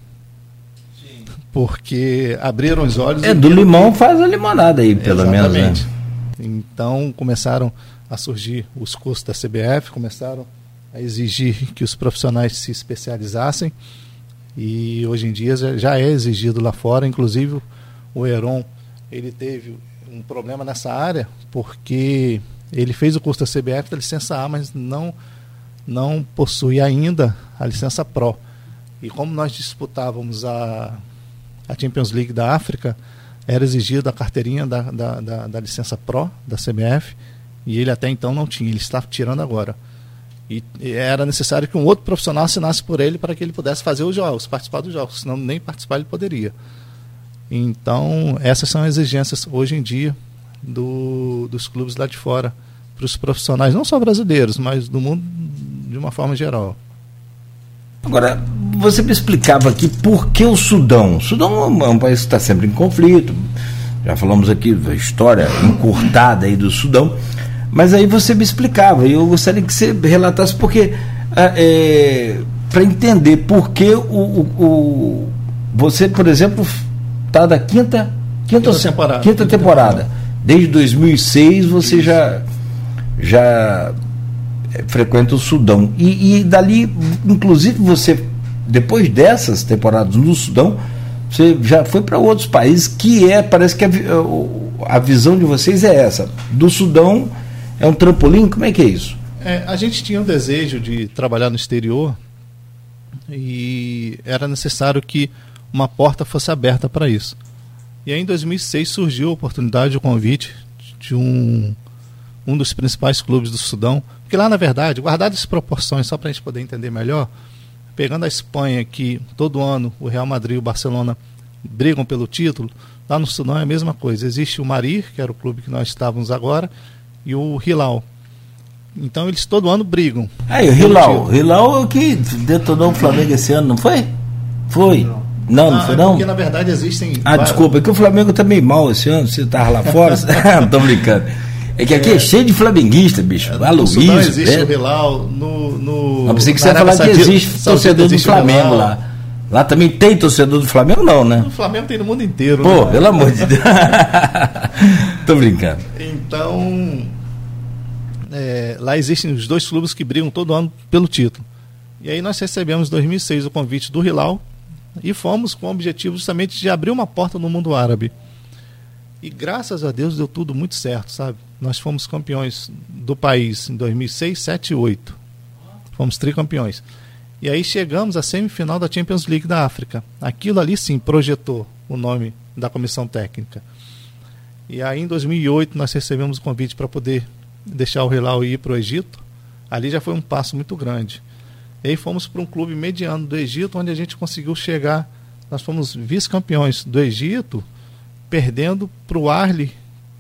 Sim. Porque abriram os olhos. É, do limão que... faz a limonada aí, pelo Exatamente. menos. Né? Então começaram a surgir os cursos da CBF, começaram a exigir que os profissionais se especializassem. E hoje em dia já é exigido lá fora, inclusive o Heron, ele teve um problema nessa área, porque ele fez o curso da CBF da licença A, mas não, não possui ainda a licença Pro. E como nós disputávamos a, a Champions League da África, era exigido a carteirinha da, da, da, da licença Pro da CBF, e ele até então não tinha, ele está tirando agora. E, e era necessário que um outro profissional assinasse por ele para que ele pudesse fazer os jogos, participar dos jogos, senão nem participar ele poderia. Então, essas são as exigências hoje em dia do, dos clubes lá de fora para os profissionais, não só brasileiros, mas do mundo de uma forma geral. Agora, você me explicava aqui por que o Sudão? O Sudão é um país que está sempre em conflito, já falamos aqui da história encurtada aí do Sudão, mas aí você me explicava, e eu gostaria que você relatasse, porque é, é para entender por que o, o, o, você, por exemplo, está da quinta, quinta, quinta, temporada. quinta temporada. Desde 2006 você Isso. já, já é, frequenta o Sudão. E, e dali, inclusive, você, depois dessas temporadas no Sudão, você já foi para outros países, que é, parece que a, a, visão de vocês é essa. Do Sudão é um trampolim? Como é que é isso? É, a gente tinha o desejo de trabalhar no exterior e era necessário que uma porta fosse aberta para isso. E aí em 2006 surgiu a oportunidade, o convite de um, um dos principais clubes do Sudão, que lá na verdade, guardado as proporções, só para a gente poder entender melhor, pegando a Espanha, que todo ano o Real Madrid e o Barcelona brigam pelo título, lá no Sudão é a mesma coisa. Existe o Marir, que era o clube que nós estávamos agora, e o Hilal. Então eles todo ano brigam. Aí, o Hilal, o Hilal é o que detonou o Flamengo esse ano, não foi? Foi. Não. Não, não ah, foi não? Porque na verdade existem. Ah, vários... desculpa, é que o Flamengo tá meio mal esse ano, você tava lá fora. não tô brincando. É que aqui é, é cheio de flamenguista, bicho. É, Aloysio. Não existe né? o Hilal. No, no, Eu pensei que você ia falar que existe torcedor do Flamengo lá. Lá também tem torcedor do Flamengo, não, né? O Flamengo tem no mundo inteiro. Pô, né? pelo amor de Deus. Tô brincando. Então, é, lá existem os dois clubes que brigam todo ano pelo título. E aí nós recebemos em 2006 o convite do Hilal e fomos com o objetivo justamente de abrir uma porta no mundo árabe. E graças a Deus deu tudo muito certo, sabe? Nós fomos campeões do país em 2006, 7 e 8. Fomos tricampeões. E aí chegamos à semifinal da Champions League da África. Aquilo ali sim projetou o nome da comissão técnica. E aí em 2008 nós recebemos o convite para poder deixar o Hilal ir para o Egito. Ali já foi um passo muito grande. E aí fomos para um clube mediano do Egito, onde a gente conseguiu chegar. Nós fomos vice-campeões do Egito, perdendo para o Arli,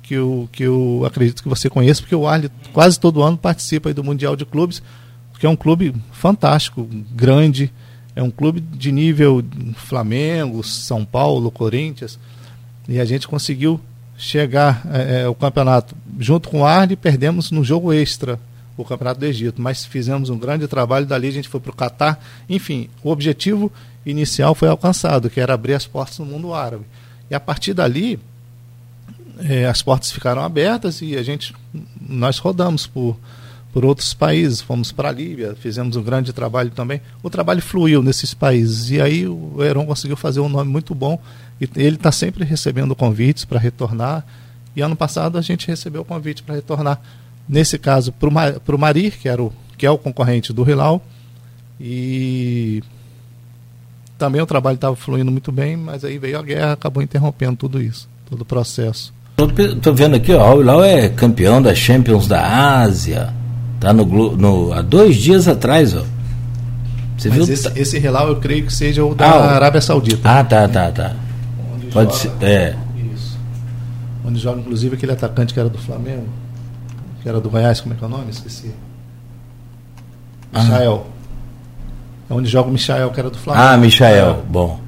que eu, que eu acredito que você conhece, porque o Arli quase todo ano participa do Mundial de Clubes, que é um clube fantástico, grande, é um clube de nível Flamengo, São Paulo, Corinthians, e a gente conseguiu chegar é, ao campeonato junto com o Arli, perdemos no jogo extra o Campeonato do Egito, mas fizemos um grande trabalho, dali a gente foi para o Catar, enfim, o objetivo inicial foi alcançado, que era abrir as portas no mundo árabe. E a partir dali, é, as portas ficaram abertas e a gente, nós rodamos por, por outros países. Fomos para a Líbia, fizemos um grande trabalho também. O trabalho fluiu nesses países. E aí o Heron conseguiu fazer um nome muito bom. E ele está sempre recebendo convites para retornar. E ano passado a gente recebeu o convite para retornar. Nesse caso, para o Marir, que, era o, que é o concorrente do Hilal. E também o trabalho estava fluindo muito bem, mas aí veio a guerra, acabou interrompendo tudo isso, todo o processo. Estou vendo aqui, ó, o Hilal é campeão da Champions da Ásia Tá no, no há dois dias atrás, ó. Você Mas viu? Esse, esse Hilal eu creio que seja o da ah, Arábia Saudita. Ah, tá, tá, tá. Onde Pode joga, ser. É. Isso. Onde joga, inclusive, aquele atacante que era do Flamengo, que era do Goiás, como é que é o nome? Esqueci. Ah. Michael. É onde joga o Michael, que era do Flamengo. Ah, Michael, bom.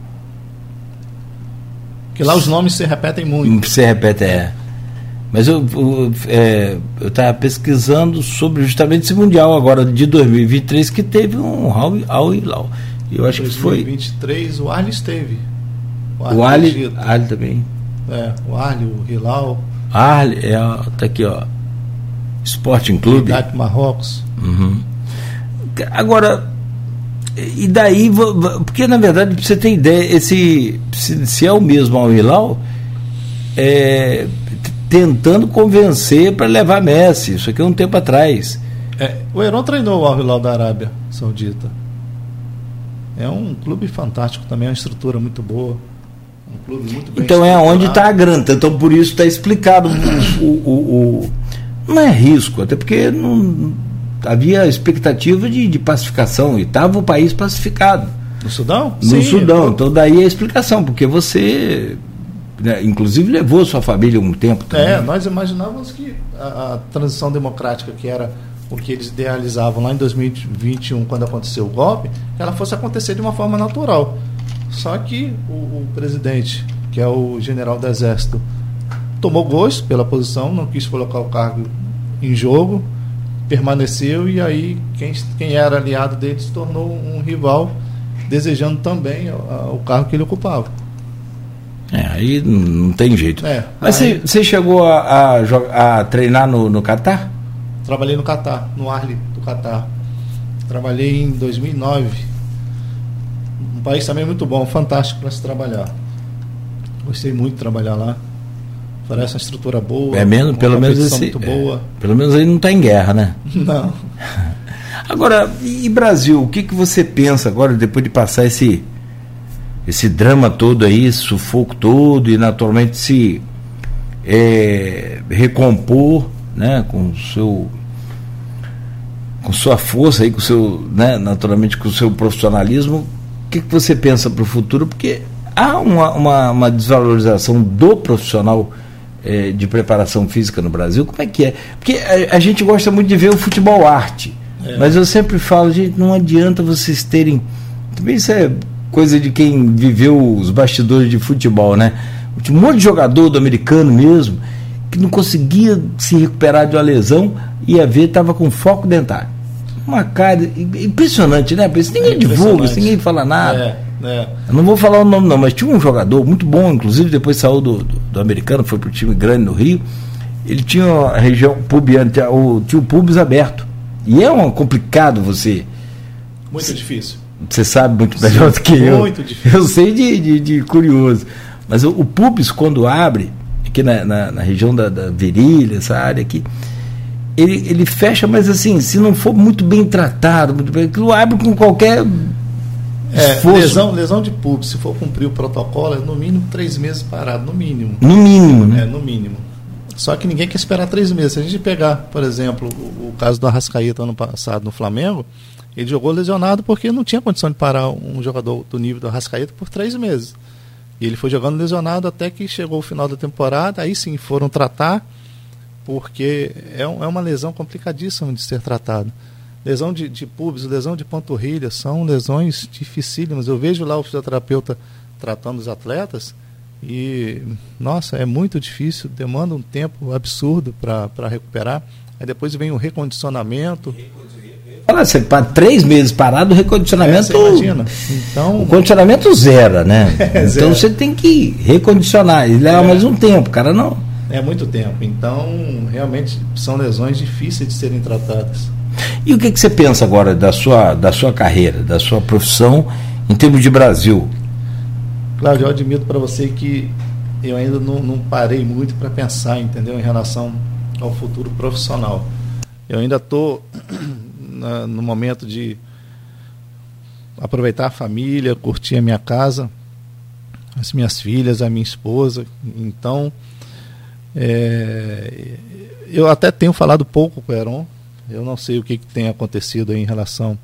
Porque lá os nomes se repetem muito. Se repete, é. Mas eu é, estava pesquisando sobre justamente esse Mundial agora de 2023 que teve um Al Hilal. Eu acho 2023, que foi. 2023 o Arli esteve. O Arli, Arli também. É, o Arli, o Hilal. Arli, é, tá aqui, ó. Sporting Clube. Marrocos. Uhum. Agora, e daí, porque na verdade, pra você ter ideia, esse, se, se é o mesmo Al Hilal, é, tentando convencer para levar Messi. Isso aqui é um tempo atrás. É, o Heron treinou o Al Hilal da Arábia Saudita. É um clube fantástico também, é uma estrutura muito boa. Um clube muito bem Então é onde está a grana. Então por isso está explicado o, o, o, Não é risco, até porque não, havia expectativa de, de pacificação e estava o país pacificado. No Sudão? No Sim, Sudão. Então daí a explicação, porque você né, inclusive levou sua família um tempo também. É, nós imaginávamos que a, a, transição democrática, que era o que eles idealizavam lá em 2021, quando aconteceu o golpe, ela fosse acontecer de uma forma natural. Só que o, o presidente, que é o general do Exército, tomou gosto pela posição, não quis colocar o cargo em jogo, permaneceu e aí quem, quem era aliado dele se tornou um rival, desejando também o cargo que ele ocupava. É, aí não tem jeito. É, Mas aí... você, chegou a, a, a, treinar no, no Catar? Trabalhei no Catar, no Arli do Catar. Trabalhei em 2009. Um país também muito bom, fantástico para se trabalhar. Gostei muito de trabalhar lá. Parece uma estrutura boa. É mesmo, pelo menos esse, muito boa. É, pelo menos aí não está em guerra, né? Não. Agora, e Brasil, o que, que você pensa agora depois de passar esse esse drama todo aí, sufoco todo e naturalmente se é, recompor, né, com seu com sua força aí, com seu, né, naturalmente com o seu profissionalismo, o que, que você pensa para o futuro? Porque há uma, uma, uma desvalorização do profissional é, de preparação física no Brasil. Como é que é? Porque a, a gente gosta muito de ver o futebol arte, é. mas eu sempre falo, gente, não adianta vocês terem. Também isso é coisa de quem viveu os bastidores de futebol, né? Um monte de jogador do americano mesmo, que não conseguia se recuperar de uma lesão, ia ver, estava com foco dentário. Uma cara impressionante, né? Isso ninguém é divulga, isso ninguém fala nada. É, é. Eu não vou falar o nome não, mas tinha um jogador muito bom, inclusive depois saiu do, do, do americano, foi para o time grande no Rio. Ele tinha a região pubiante, o, tinha o pubis aberto. E é um complicado você. Muito difícil você sabe muito melhor Sim, do que eu. Muito difícil. Eu sei de, de, de curioso. Mas o, o pubis, quando abre, aqui na, na, na, região da, da virilha, essa área aqui, ele, ele fecha, mas assim, se não for muito bem tratado, muito bem, aquilo abre com qualquer. É, lesão, lesão de pubis, se for cumprir o protocolo, é no mínimo três meses parado, no mínimo. No mínimo, né? É, no mínimo. Só que ninguém quer esperar três meses. Se a gente pegar, por exemplo, o, o caso do Arrascaeta ano passado no Flamengo, ele jogou lesionado porque não tinha condição de parar um jogador do nível do Arrascaeta por três meses. E ele foi jogando lesionado até que chegou o final da temporada. Aí sim foram tratar, porque é, é uma lesão complicadíssima de ser tratada. Lesão de, de pubis, lesão de panturrilha, são lesões dificílimas. Eu vejo lá o fisioterapeuta tratando os atletas e, nossa, é muito difícil, demanda um tempo absurdo para recuperar. Aí depois vem o recondicionamento. Fala, você para três meses parado, o recondicionamento. É, imagina. Então, o condicionamento zera, né? É, então zero. você tem que recondicionar. E leva é. mais um tempo, cara não. É muito tempo. Então, realmente são lesões difíceis de serem tratadas. E o que, que você pensa agora da sua, da sua carreira, da sua profissão em termos de Brasil? Cláudio, eu admito para você que eu ainda não, não parei muito para pensar, entendeu, em relação ao futuro profissional. Eu ainda estou no momento de aproveitar a família, curtir a minha casa, as minhas filhas, a minha esposa. Então, é, eu até tenho falado pouco com o Heron. Eu não sei o que, que tem acontecido em relação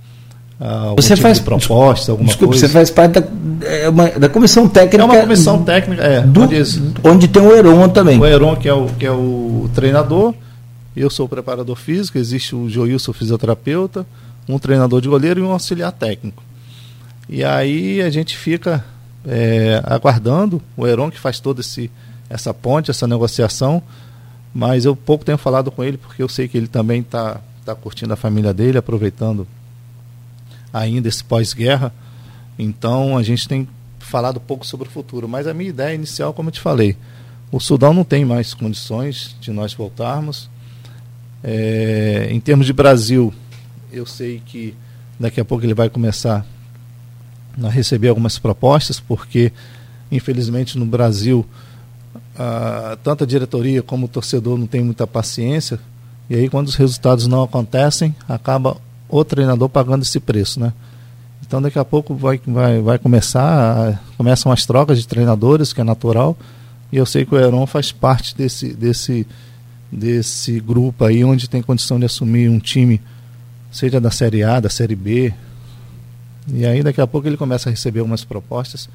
você tipo faz de proposta, alguma desculpa, coisa. você faz parte da, é uma, da comissão técnica. É uma comissão técnica, é, do, onde, onde, tem o Heron também. O Heron que é o, que é o treinador, eu sou o preparador físico, existe o Joilson, fisioterapeuta, um treinador de goleiro e um auxiliar técnico. E aí a gente fica é, aguardando o Heron que faz toda esse, essa ponte, essa negociação, mas eu pouco tenho falado com ele porque eu sei que ele também está tá curtindo a família dele, aproveitando ainda esse pós-guerra. Então a gente tem falado pouco sobre o futuro, mas a minha ideia inicial, como eu te falei, o Sudão não tem mais condições de nós voltarmos. É, em termos de Brasil, eu sei que daqui a pouco ele vai começar a receber algumas propostas, porque infelizmente no Brasil a, tanto a diretoria como o torcedor não tem muita paciência, e aí quando os resultados não acontecem, acaba o treinador pagando esse preço, né? Então daqui a pouco vai, vai, vai começar, começam as trocas de treinadores, que é natural, e eu sei que o Heron faz parte desse, desse, desse grupo aí, onde tem condição de assumir um time, seja da Série A, da Série B, e aí daqui a pouco ele começa a receber algumas propostas,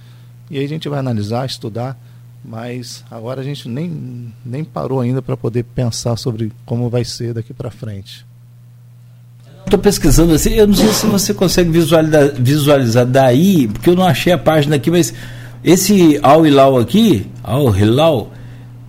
e aí a gente vai analisar, estudar, mas agora a gente nem, nem parou ainda para poder pensar sobre como vai ser daqui para frente. Estou pesquisando assim, eu não sei se você consegue visualizar, visualizar daí, porque eu não achei a página aqui, mas esse Al Hilal aqui, Al Hilal,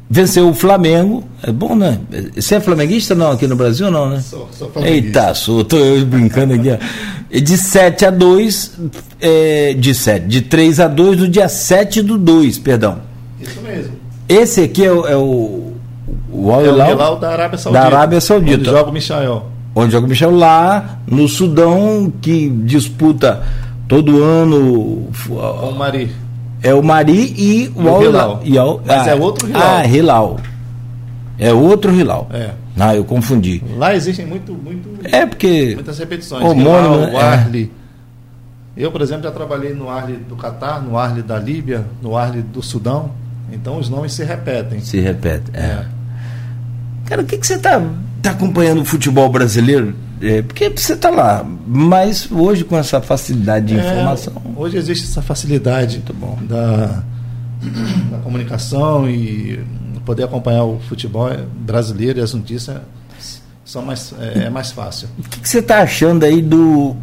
venceu o Flamengo. É bom, né? Você é flamenguista não aqui no Brasil não, né? Sou, sou flamenguista. Eita, sou, tô eu brincando aqui, ó. De 7 a 2, é, de 7, de 3 a 2 no dia 7 do 2, perdão. Isso mesmo. Esse aqui é o, é o, o Al Hilal, é o Hilal da Arábia Saudita. Da Arábia Saudita. Onde joga o Michael onde joga o Michel lá no Sudão, que disputa todo ano. O Mari. É o Mari e o, o Hilal. Ao, Mas ah, é outro Hilal. Ah, Hilal. É outro Hilal. É. Ah, eu confundi. Lá existem muito, muito, é porque muitas repetições. Homônimo, Hilal, né? o Arli. Eu, por exemplo, já trabalhei no Arli do Catar, no Arli da Líbia, no Arli do Sudão. Então os nomes se repetem. Se repetem. É. é. Cara, o que, que você está tá acompanhando o futebol brasileiro? É, porque você está lá, mas hoje com essa facilidade de é, informação. Hoje existe essa facilidade da, da comunicação e poder acompanhar o futebol brasileiro e as notícias são mais, é, é mais fácil. O que, que você está achando aí do.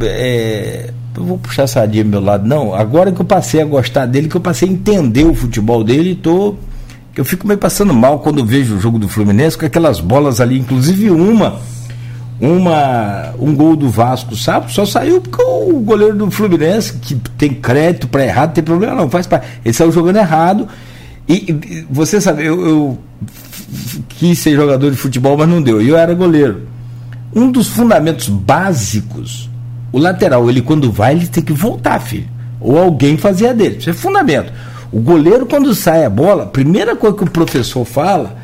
É, eu vou puxar a sardinha do meu lado. Não, agora que eu passei a gostar dele, que eu passei a entender o futebol dele, estou eu fico meio passando mal quando vejo o jogo do Fluminense com aquelas bolas ali, inclusive uma uma um gol do Vasco, sabe? Só saiu porque o goleiro do Fluminense, que tem crédito para errado, tem problema não, faz parte. Ele saiu jogando errado. E, e você sabe, eu, eu quis ser jogador de futebol, mas não deu. E eu era goleiro. Um dos fundamentos básicos, o lateral, ele quando vai, ele tem que voltar, filho. Ou alguém fazia dele. Isso é fundamento. O goleiro, quando sai a bola, a primeira coisa que o professor fala,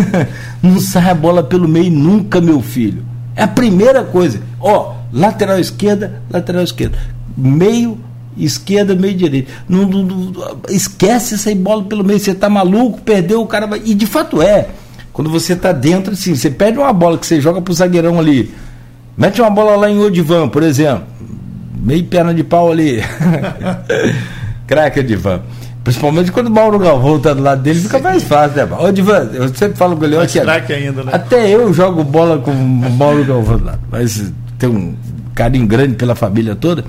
não sai a bola pelo meio nunca, meu filho. É a primeira coisa. Ó, lateral esquerda, lateral esquerda. Meio esquerda, meio direito. Não, não, não, esquece essa bola pelo meio. Você tá maluco, perdeu o cara. Vai... E de fato é. Quando você tá dentro, assim, você perde uma bola que você joga pro zagueirão ali. Mete uma bola lá em Odivan, por exemplo. Meio perna de pau ali. Craque Odivan. Principalmente quando o Mauro Galvão tá do lado dele, fica mais fácil, né? Ô, Divan, eu sempre falo com ele, aqui, ainda, né? até eu jogo bola com o Mauro Galvão do lado, mas tem um carinho grande pela família toda.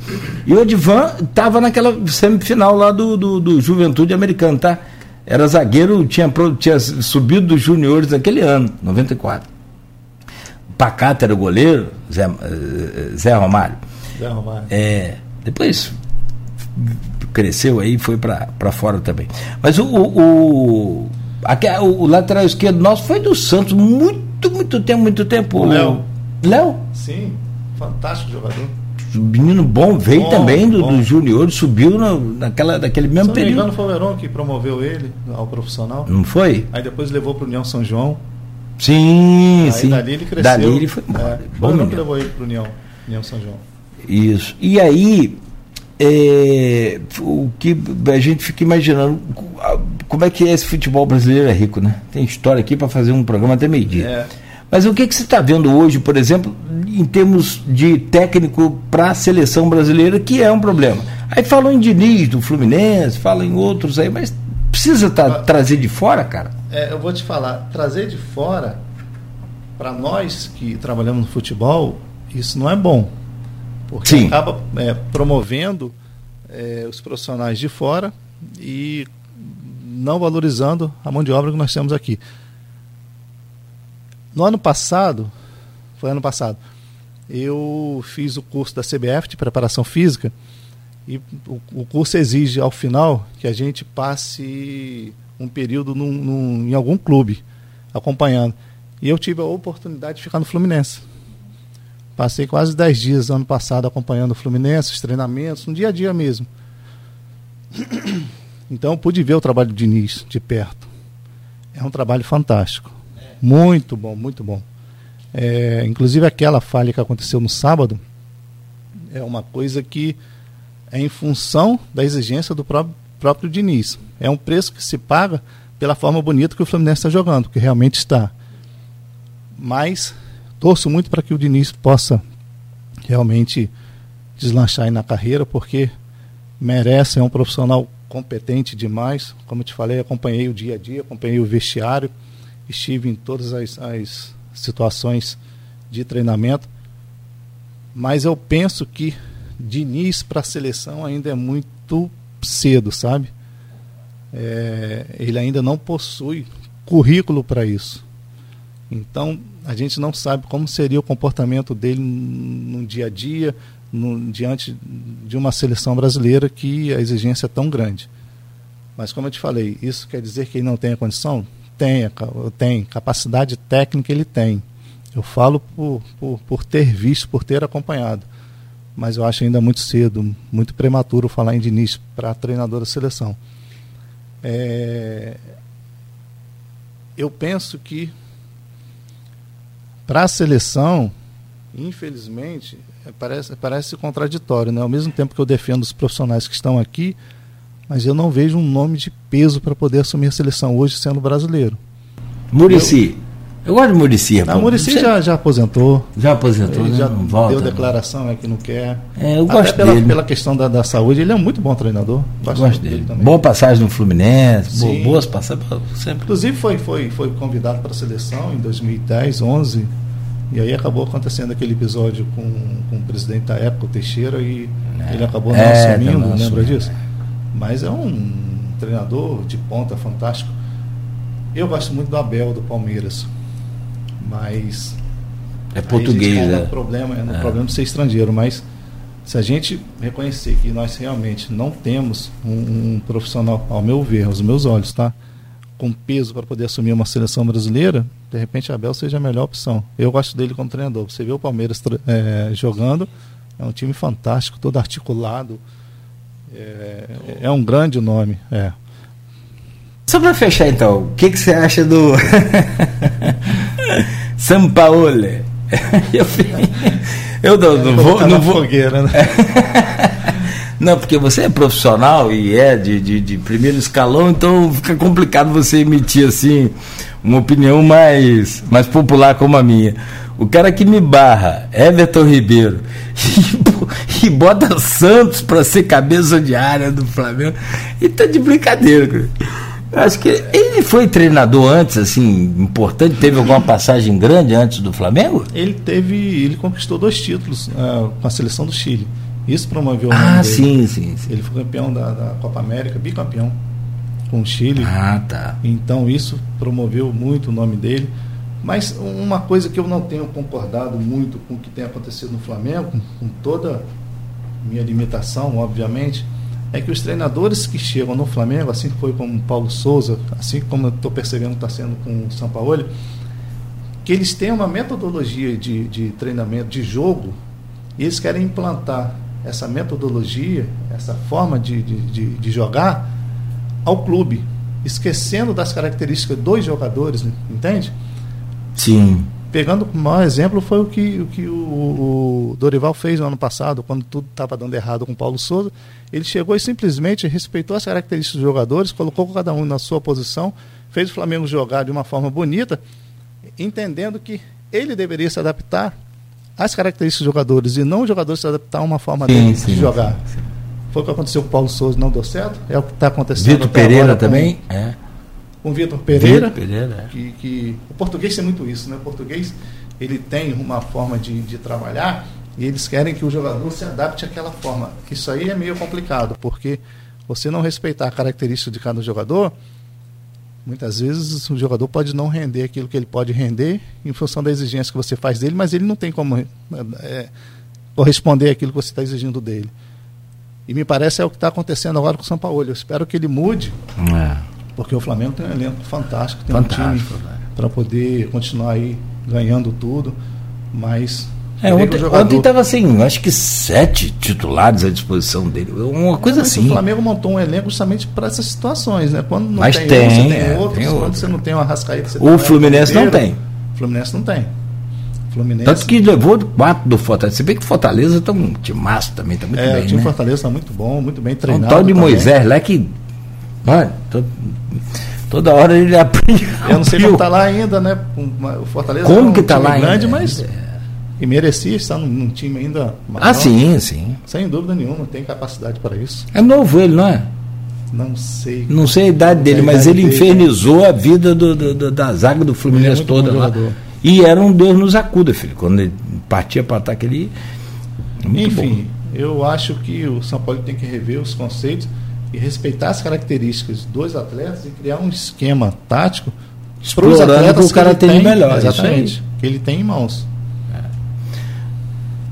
E o Edivan estava naquela semifinal lá do, do, do, Juventude Americano, tá? Era zagueiro, tinha, tinha subido dos juniores naquele ano, 94. O Pacato era o goleiro, Zé, eh, Zé Romário. Zé Romário. É, depois cresceu aí e foi para fora também. Mas o, o, o, o lateral esquerdo nosso foi do Santos muito, muito tempo, muito tempo. Léo. Léo? Sim, fantástico jogador. menino bom, veio Bom, também do, bom. do Júnior, subiu no, naquela, naquele Se mesmo não me período. engano, foi o Verón que promoveu ele ao profissional. Não foi? Aí depois levou para o União São João. Sim, Aí sim. dali ele cresceu. Dali ele foi É, embora. foi Bom menino. levou ele para o União, União São João. Isso. E aí, é, o que a gente fica imaginando, como é que é esse futebol brasileiro é rico, né? Tem história aqui para fazer um programa até meio-dia. É. Mas o que, que você está vendo hoje, por exemplo, em termos de técnico para a seleção brasileira, que é um problema? Aí falam em Diniz, do Fluminense, falam em outros aí, mas precisa tá- trazer de fora, cara? É, eu vou te falar, trazer de fora, para nós que trabalhamos no futebol, isso não é bom. Porque Sim. acaba é, promovendo é, os profissionais de fora e não valorizando a mão de obra que nós temos aqui. No ano passado, foi ano passado, eu fiz o curso da CBF de preparação física e o, o curso exige ao final que a gente passe um período num- num- em algum clube acompanhando. E eu tive a oportunidade de ficar no Fluminense. Passei quase 10 dias ano passado acompanhando o Fluminense, os treinamentos, no dia a dia mesmo. Então pude ver o trabalho do Diniz de perto. É um trabalho fantástico. Muito bom, muito bom. É, inclusive aquela falha que aconteceu no sábado é uma coisa que é em função da exigência do próprio, próprio Diniz. É um preço que se paga pela forma bonita que o Fluminense está jogando, que realmente está. Mas torço muito para que o Diniz possa realmente deslanchar aí na carreira, porque merece, é um profissional competente demais. Como eu te falei, acompanhei o dia a dia, acompanhei o vestiário, estive em todas as, as situações de treinamento. Mas eu penso que Diniz para a seleção ainda é muito cedo, sabe? É, ele ainda não possui currículo para isso. Então, a gente não sabe como seria o comportamento dele no dia a dia, no, diante de uma seleção brasileira que a exigência é tão grande. Mas, como eu te falei, isso quer dizer que ele não tem a condição? Tem, tem. Capacidade técnica ele tem. Eu falo por, por, por ter visto, por ter acompanhado. Mas eu acho ainda muito cedo, muito prematuro falar em Diniz para treinador da seleção. É, eu penso que para a seleção, infelizmente, é, parece, parece contraditório, né? Ao mesmo tempo que eu defendo os profissionais que estão aqui, mas eu não vejo um nome de peso para poder assumir a seleção hoje sendo brasileiro. Murici. Eu, gosto de Murici. A Murici já, já aposentou. Já aposentou, Ele né? já não volta. deu declaração é que não quer. É, eu Até gosto pela, dele. pela questão da, da saúde, ele é um muito bom treinador. Gosto, gosto dele. Boa passagem no Fluminense, Sim. boas passagens. Sempre. Inclusive foi, foi, foi convidado para a seleção em 2010, 11, e aí acabou acontecendo aquele episódio com, com o presidente da época, o Teixeira, e ele acabou não É, assumindo, não lembra disso? Mas é um treinador de ponta fantástico. Eu gosto muito do Abel, do Palmeiras, mas É português, a gente cai é. no problema, é no É. problema de ser estrangeiro, mas se a gente reconhecer que nós realmente não temos um, um profissional, ao meu ver, aos meus olhos, tá? Com peso para poder assumir uma seleção brasileira, de repente Abel seja a melhor opção. Eu gosto dele como treinador. Você vê o Palmeiras é, jogando, é um time fantástico, todo articulado. É, é um grande nome. É. Só para fechar então, o que, que você acha do São Paulo? Eu, eu não, não vou, não vou, fogueira, né? Não, porque você é profissional e é de, de, de primeiro escalão, então fica complicado você emitir assim uma opinião mais, mais popular como a minha. O cara que me barra, Everton Ribeiro, e, e bota Santos para ser cabeça de área do Flamengo, e tá de brincadeira. cara. Acho que ele foi treinador antes, assim, importante, teve alguma passagem grande antes do Flamengo? Ele teve, ele conquistou dois títulos ah, com a seleção do Chile. Isso promoveu o Ah, dele. sim, sim, sim. Ele foi campeão da, da Copa América, bicampeão com o Chile. Ah, tá. Então isso promoveu muito o nome dele. Mas uma coisa que eu não tenho concordado muito com o que tem acontecido no Flamengo, com toda minha limitação, obviamente, é que os treinadores que chegam no Flamengo, assim foi com o Paulo Souza, assim como eu estou percebendo que está sendo com o São Paulo, que eles têm uma metodologia de, de treinamento, de jogo, e eles querem implantar essa metodologia, essa forma de, de, de, de jogar ao clube, esquecendo das características dos jogadores, entende? Sim. Pegando o maior exemplo foi o que o, que o, o Dorival fez no ano passado, quando tudo estava dando errado com o Paulo Souza. Ele chegou e simplesmente respeitou as características dos jogadores, colocou cada um na sua posição, fez o Flamengo jogar de uma forma bonita, entendendo que ele deveria se adaptar às características dos jogadores e não os jogadores se adaptar a uma forma sim, dele sim, de jogar. Sim, Foi o que aconteceu com o Paulo Souza, não deu certo? É o que está acontecendo. Vitor Pereira também? Com... É com o Vitor Pereira, Vitor Pereira é. que, que, o português tem muito isso, né? O português ele tem uma forma de, de trabalhar e eles querem que o jogador se adapte àquela forma. Isso aí é meio complicado, porque você não respeitar a característica de cada jogador, muitas vezes o jogador pode não render aquilo que ele pode render em função da exigência que você faz dele, mas ele não tem como é, corresponder àquilo que você está exigindo dele. E me parece é o que está acontecendo agora com o São Paulo. Eu espero que ele mude. É porque o Flamengo tem um elenco fantástico, tem fantástico, um time para poder continuar aí ganhando tudo, mas é, ontem, jogador... ontem estava assim, acho que sete titulares à disposição dele, uma coisa mas assim. O Flamengo montou um elenco justamente para essas situações, né? Quando não mas tem, tem, um, você tem é, outros, tem quando outro. você não tem uma rascaída, você O Fluminense não tem. O Fluminense não tem. Fluminense. Tanto que levou quatro do Fortaleza. Se bem que o Fortaleza está um timaço também, está muito é, bem. O time né? Fortaleza está muito bom, muito bem treinado. Um tal de também. Moisés lá que. Todo, toda hora ele aprende. Eu não sei como está lá ainda, né? O Fortaleza como é um que está lá grande, ainda? mas. E merecia estar num, num time ainda maior. Ah, sim, sim. Sem dúvida nenhuma, tem capacidade para isso. É novo ele, não é? Não sei. Não sei a idade dele, a mas idade ele dele, infernizou a vida do, do, do, da zaga do Fluminense é toda lá. E era um Deus nos acuda, filho. Quando ele partia para ataque ali. Muito Enfim, bom. eu acho que o São Paulo tem que rever os conceitos e respeitar as características dos atletas e criar um esquema tático para os atletas que o cara tem melhor. Exatamente. Que ele tem em mãos.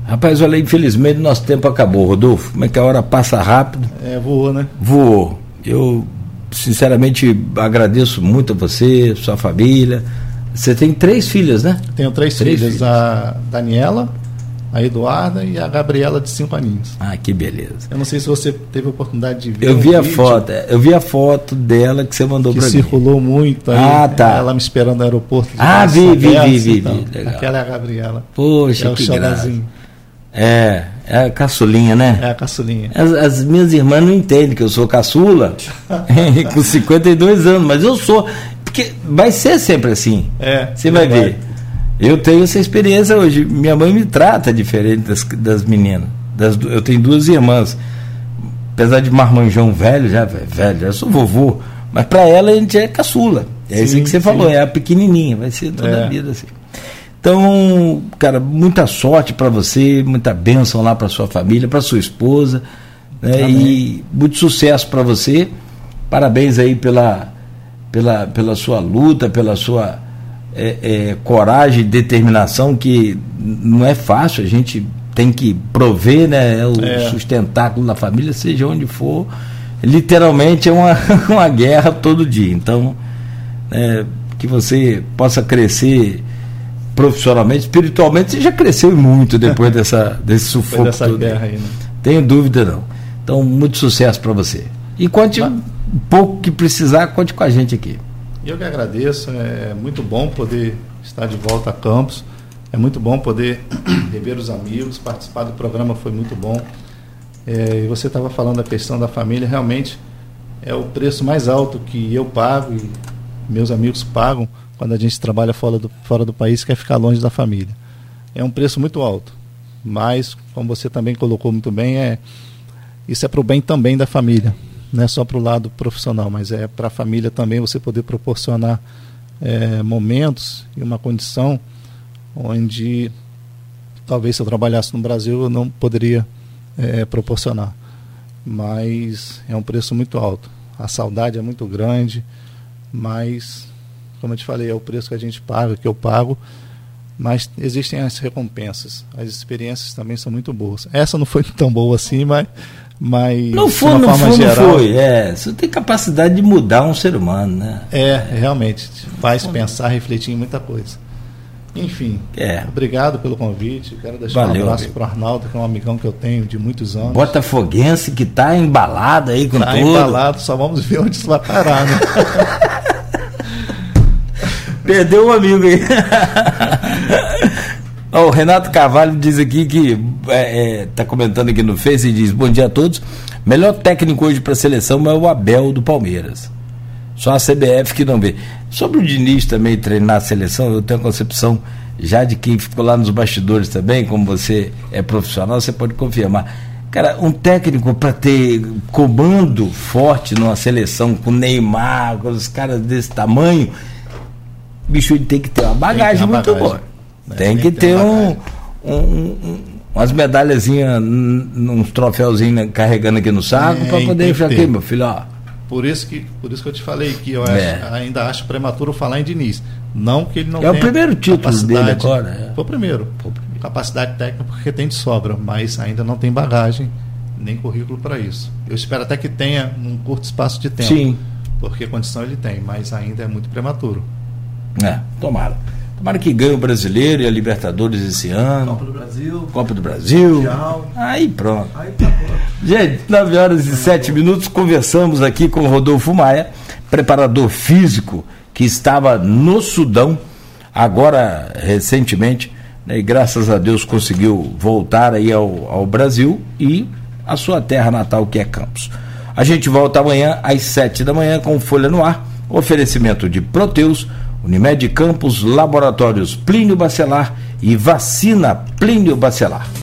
Rapaz, olha, infelizmente nosso tempo acabou, Rodolfo. Como é que a hora passa rápido? É, voou, né? Voou. Eu, sinceramente, agradeço muito a você, sua família. Você tem três filhas, né? Tenho três, Três filhas, filhas. a Daniela, a Eduarda e a Gabriela de cinco aninhos. Ah, que beleza. Eu não sei se você teve a oportunidade de ver. Eu um vi a vídeo foto, é, eu vi a foto dela que você mandou para mim. circulou muito aí. Ah, tá. Ela me esperando no aeroporto. Ah, vi, vi, abertos, vi, vi, então. vi, legal. Aquela é a Gabriela. Poxa, é o que graça. É, é a caçulinha, né? É a caçulinha. As, as minhas irmãs não entendem que eu sou caçula com 52 anos, mas eu sou. Porque vai ser sempre assim. É. Você vai ver. Eu tenho essa experiência hoje. Minha mãe me trata diferente das, das meninas. Das, eu tenho duas irmãs. Apesar de marmanjão velho, já velho, já sou vovô. Mas para ela a gente é caçula. É isso Sim, que você sim. falou, é a pequenininha, vai ser toda É. a vida assim. Então, cara, muita sorte para você, muita bênção lá para sua família, para sua esposa, né? E muito sucesso para você. Parabéns aí pela, pela, pela sua luta, pela sua é, é, coragem e determinação, que não é fácil, a gente tem que prover né, o É. sustentáculo da família, seja onde for. Literalmente é uma, uma guerra todo dia. Então, é, que você possa crescer profissionalmente, espiritualmente, você já cresceu muito depois dessa, desse sufoco dessa todo. guerra aí, né? Tenho dúvida não. Então, muito sucesso para você. E conte Mas- um pouco que precisar, conte com a gente aqui. Eu que agradeço, é muito bom poder estar de volta a Campos, é muito bom poder rever os amigos, participar do programa foi muito bom. É, e você estava falando da questão da família, realmente é o preço mais alto que eu pago e meus amigos pagam quando a gente trabalha fora do, fora do país, que é ficar longe da família. É um preço muito alto, mas, como você também colocou muito bem, é, isso é para o bem também da família não é só para o lado profissional, mas é para a família também você poder proporcionar é, momentos e uma condição onde talvez se eu trabalhasse no Brasil eu não poderia é, proporcionar. Mas é um preço muito alto. A saudade é muito grande, mas, como eu te falei, é o preço que a gente paga, que eu pago. Mas existem as recompensas. As experiências também são muito boas. Essa não foi tão boa assim, mas Mas no fundo, no fundo geral, foi. É, você tem capacidade de mudar um ser humano, né? É, realmente faz pensar, refletir em muita coisa. Enfim, é. obrigado pelo convite. Quero deixar Valeu, um abraço para o Arnaldo, que é um amigão que eu tenho de muitos anos. Botafoguense que está embalado aí com tá tudo. Está embalado, só vamos ver onde isso vai parar, né? Perdeu um amigo aí. o Renato Carvalho diz aqui que está é, é, tá comentando aqui no Face e diz: Bom dia a todos. Melhor técnico hoje para a seleção é o Abel do Palmeiras. Só a CBF que não vê. Sobre o Diniz também treinar a seleção, eu tenho a concepção já de quem ficou lá nos bastidores também, como você é profissional, você pode confirmar. Cara, um técnico para ter comando forte numa seleção com Neymar, com os caras desse tamanho, bicho, ele tem que ter uma bagagem, ter uma muito boa. É, tem, que, ter, ter um, um, um, umas medalhazinhas, uns troféuzinhos carregando aqui no saco, é, para poder ficar aqui, meu filho, ó por isso que, por isso que eu te falei que eu é. acho, ainda acho prematuro falar em Diniz. Não que ele não É o primeiro título dele agora. É. Foi o primeiro. Foi o primeiro. Capacidade técnica porque tem de sobra, mas ainda não tem bagagem nem currículo para isso. Eu espero até que tenha num curto espaço de tempo. Sim. Porque condição ele tem, mas ainda é muito prematuro. É, tomara. Tomara que ganhe o brasileiro e a Libertadores esse ano. Copa do Brasil. Copa do Brasil. Mundial. Aí pronto. Aí tá Gente, 9 horas e 7 minutos, conversamos aqui com o Rodolfo Maia, preparador físico que estava no Sudão, agora recentemente, né, e graças a Deus conseguiu voltar aí ao, ao Brasil e a sua terra natal, que é Campos. A gente volta amanhã às 7 da manhã com Folha no Ar, oferecimento de Proteus Unimed Campos, Laboratórios Plínio Bacelar e Vacina Plínio Bacelar.